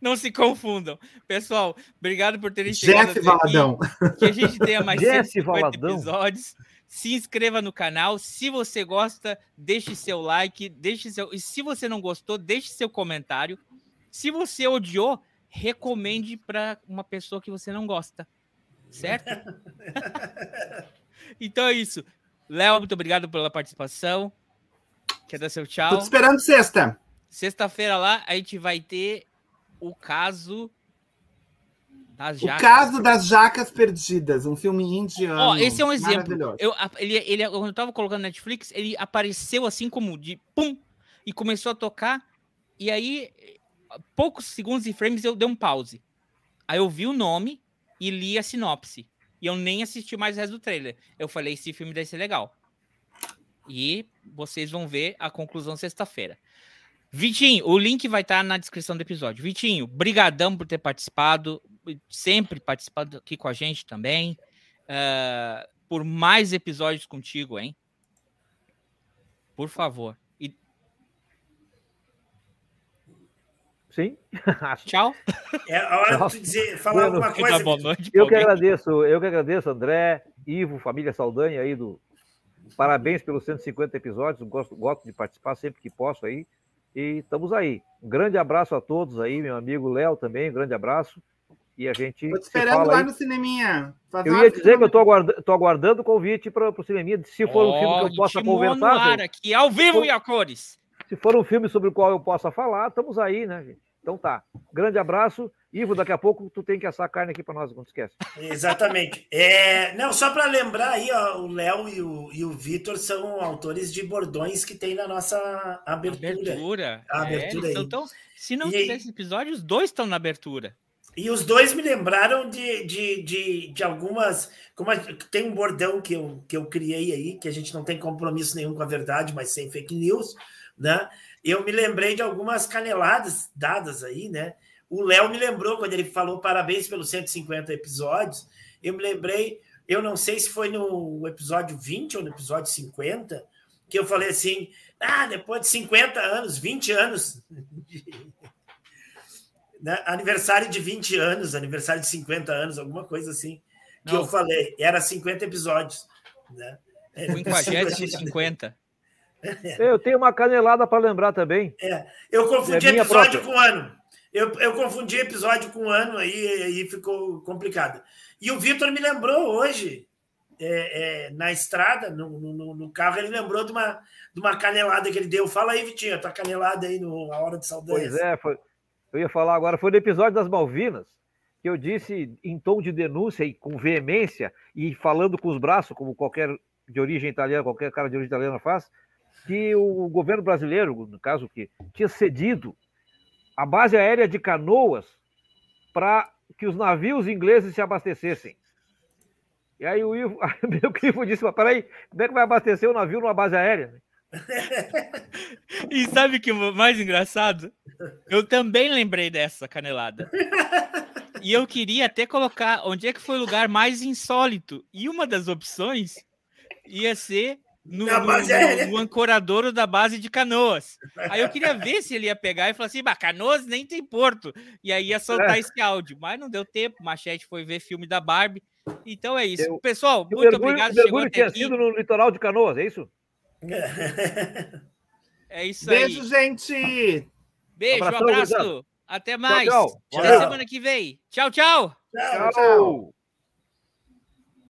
Não se confundam. Pessoal, obrigado por terem chegado Jesse até aqui. Valadão. Que a gente tenha mais Jesse 150 Valadão. episódios. Se inscreva no canal. Se você gosta, deixe seu like. Deixe seu... E se você não gostou, deixe seu comentário. Se você odiou, recomende para uma pessoa que você não gosta. Certo? então é isso. Léo, muito obrigado pela participação. Quer dar seu Tô tchau? te esperando sexta. Sexta-feira lá, a gente vai ter o caso das O jacas. caso das jacas perdidas, um filme indiano. Ó, esse é um exemplo. Eu, ele, ele, quando eu tava colocando na Netflix, ele apareceu assim como de pum e começou a tocar. E aí, poucos segundos e frames, eu dei um pause. Aí eu vi o nome e li a sinopse. E eu nem assisti mais o resto do trailer. Eu falei, esse filme deve ser legal. E vocês vão ver a conclusão sexta-feira. Vitinho, o link vai estar na descrição do episódio. Vitinho, brigadão por ter participado, sempre participado aqui com a gente também. Ah, por mais episódios contigo, hein? Por favor. E Sim. tchau. É a hora de dizer, falar alguma coisa. boa noite Eu que agradeço, eu que agradeço, André, Ivo, família Saldanha aí do. Parabéns pelos 150 episódios. Gosto, gosto de participar sempre que posso aí. E estamos aí. Um grande abraço a todos aí, meu amigo Léo também, um grande abraço. E a gente. Se esperando lá aí. no cineminha. Faz Eu ia dizer que eu estou aguardando, tô aguardando o convite para o cineminha, se for um filme que eu possa conversar. ar aqui, ao vivo e a cores. Se for um filme sobre o qual eu possa falar, estamos aí, né, gente? Então tá. Grande abraço. Ivo, daqui a pouco tu tem que assar carne aqui para nós, não te esquece. Exatamente. É, não, só para lembrar aí, ó, o Léo e o, e o Vitor são autores de bordões que tem na nossa abertura. Abertura. A É, abertura eles aí. tão- se não E aí? tivesse episódio, os dois estão na abertura. E os dois me lembraram de, de, de, de algumas. Como a- tem um bordão que eu, que eu criei aí, que a gente não tem compromisso nenhum com a verdade, mas sem fake news, né? Eu me lembrei de algumas caneladas dadas aí, né? O Léo me lembrou quando ele falou parabéns pelos 150 episódios. Eu me lembrei, eu não sei se foi no episódio 20 ou no episódio 50, que eu falei assim: ah, depois de 50 anos, 20 anos né, aniversário de 20 anos, aniversário de 50 anos, alguma coisa assim, que Não. eu falei. Era 50 episódios. Né? É, O 50 50. Eu tenho uma canelada para lembrar também. Eu confundi É episódio própria. com ano. Eu, eu confundi episódio com ano, aí, aí ficou complicado. E o Vitor me lembrou hoje, é, é, na estrada, no, no, no carro, ele lembrou de uma, de uma canelada que ele deu. Fala aí, Vitinho, tua canelada aí no A Hora de Saudade. Pois é, foi- eu ia falar agora, foi no episódio das Malvinas, que eu disse em tom de denúncia e com veemência, e falando com os braços, como qualquer de origem italiana, qualquer cara de origem italiana faz, que o governo brasileiro, no caso, que tinha cedido a base aérea de Canoas para que os navios ingleses se abastecessem. E aí o Ivo, meu Ivo disse, mas peraí, como é que vai abastecer o navio numa base aérea? E sabe o que é mais engraçado? Eu também lembrei dessa canelada. E eu queria até colocar onde é que foi o lugar mais insólito. E uma das opções ia ser no, no- base no- aérea. no ancoradouro da base de Canoas. Aí eu queria ver se ele ia pegar e falar assim, bah, Canoas nem tem porto. E aí ia soltar É. esse áudio. Mas não deu tempo, Machete foi ver filme da Barbie. Então é isso. Eu- Pessoal, muito mergulho, obrigado. o Chegou até tinha aqui. sido no litoral de Canoas, é isso? É isso Beijo, aí. gente! Beijo, abraço. gurizada. Até mais. tchau. Até Valeu. semana que vem. Tchau, tchau. Tchau. Tchau.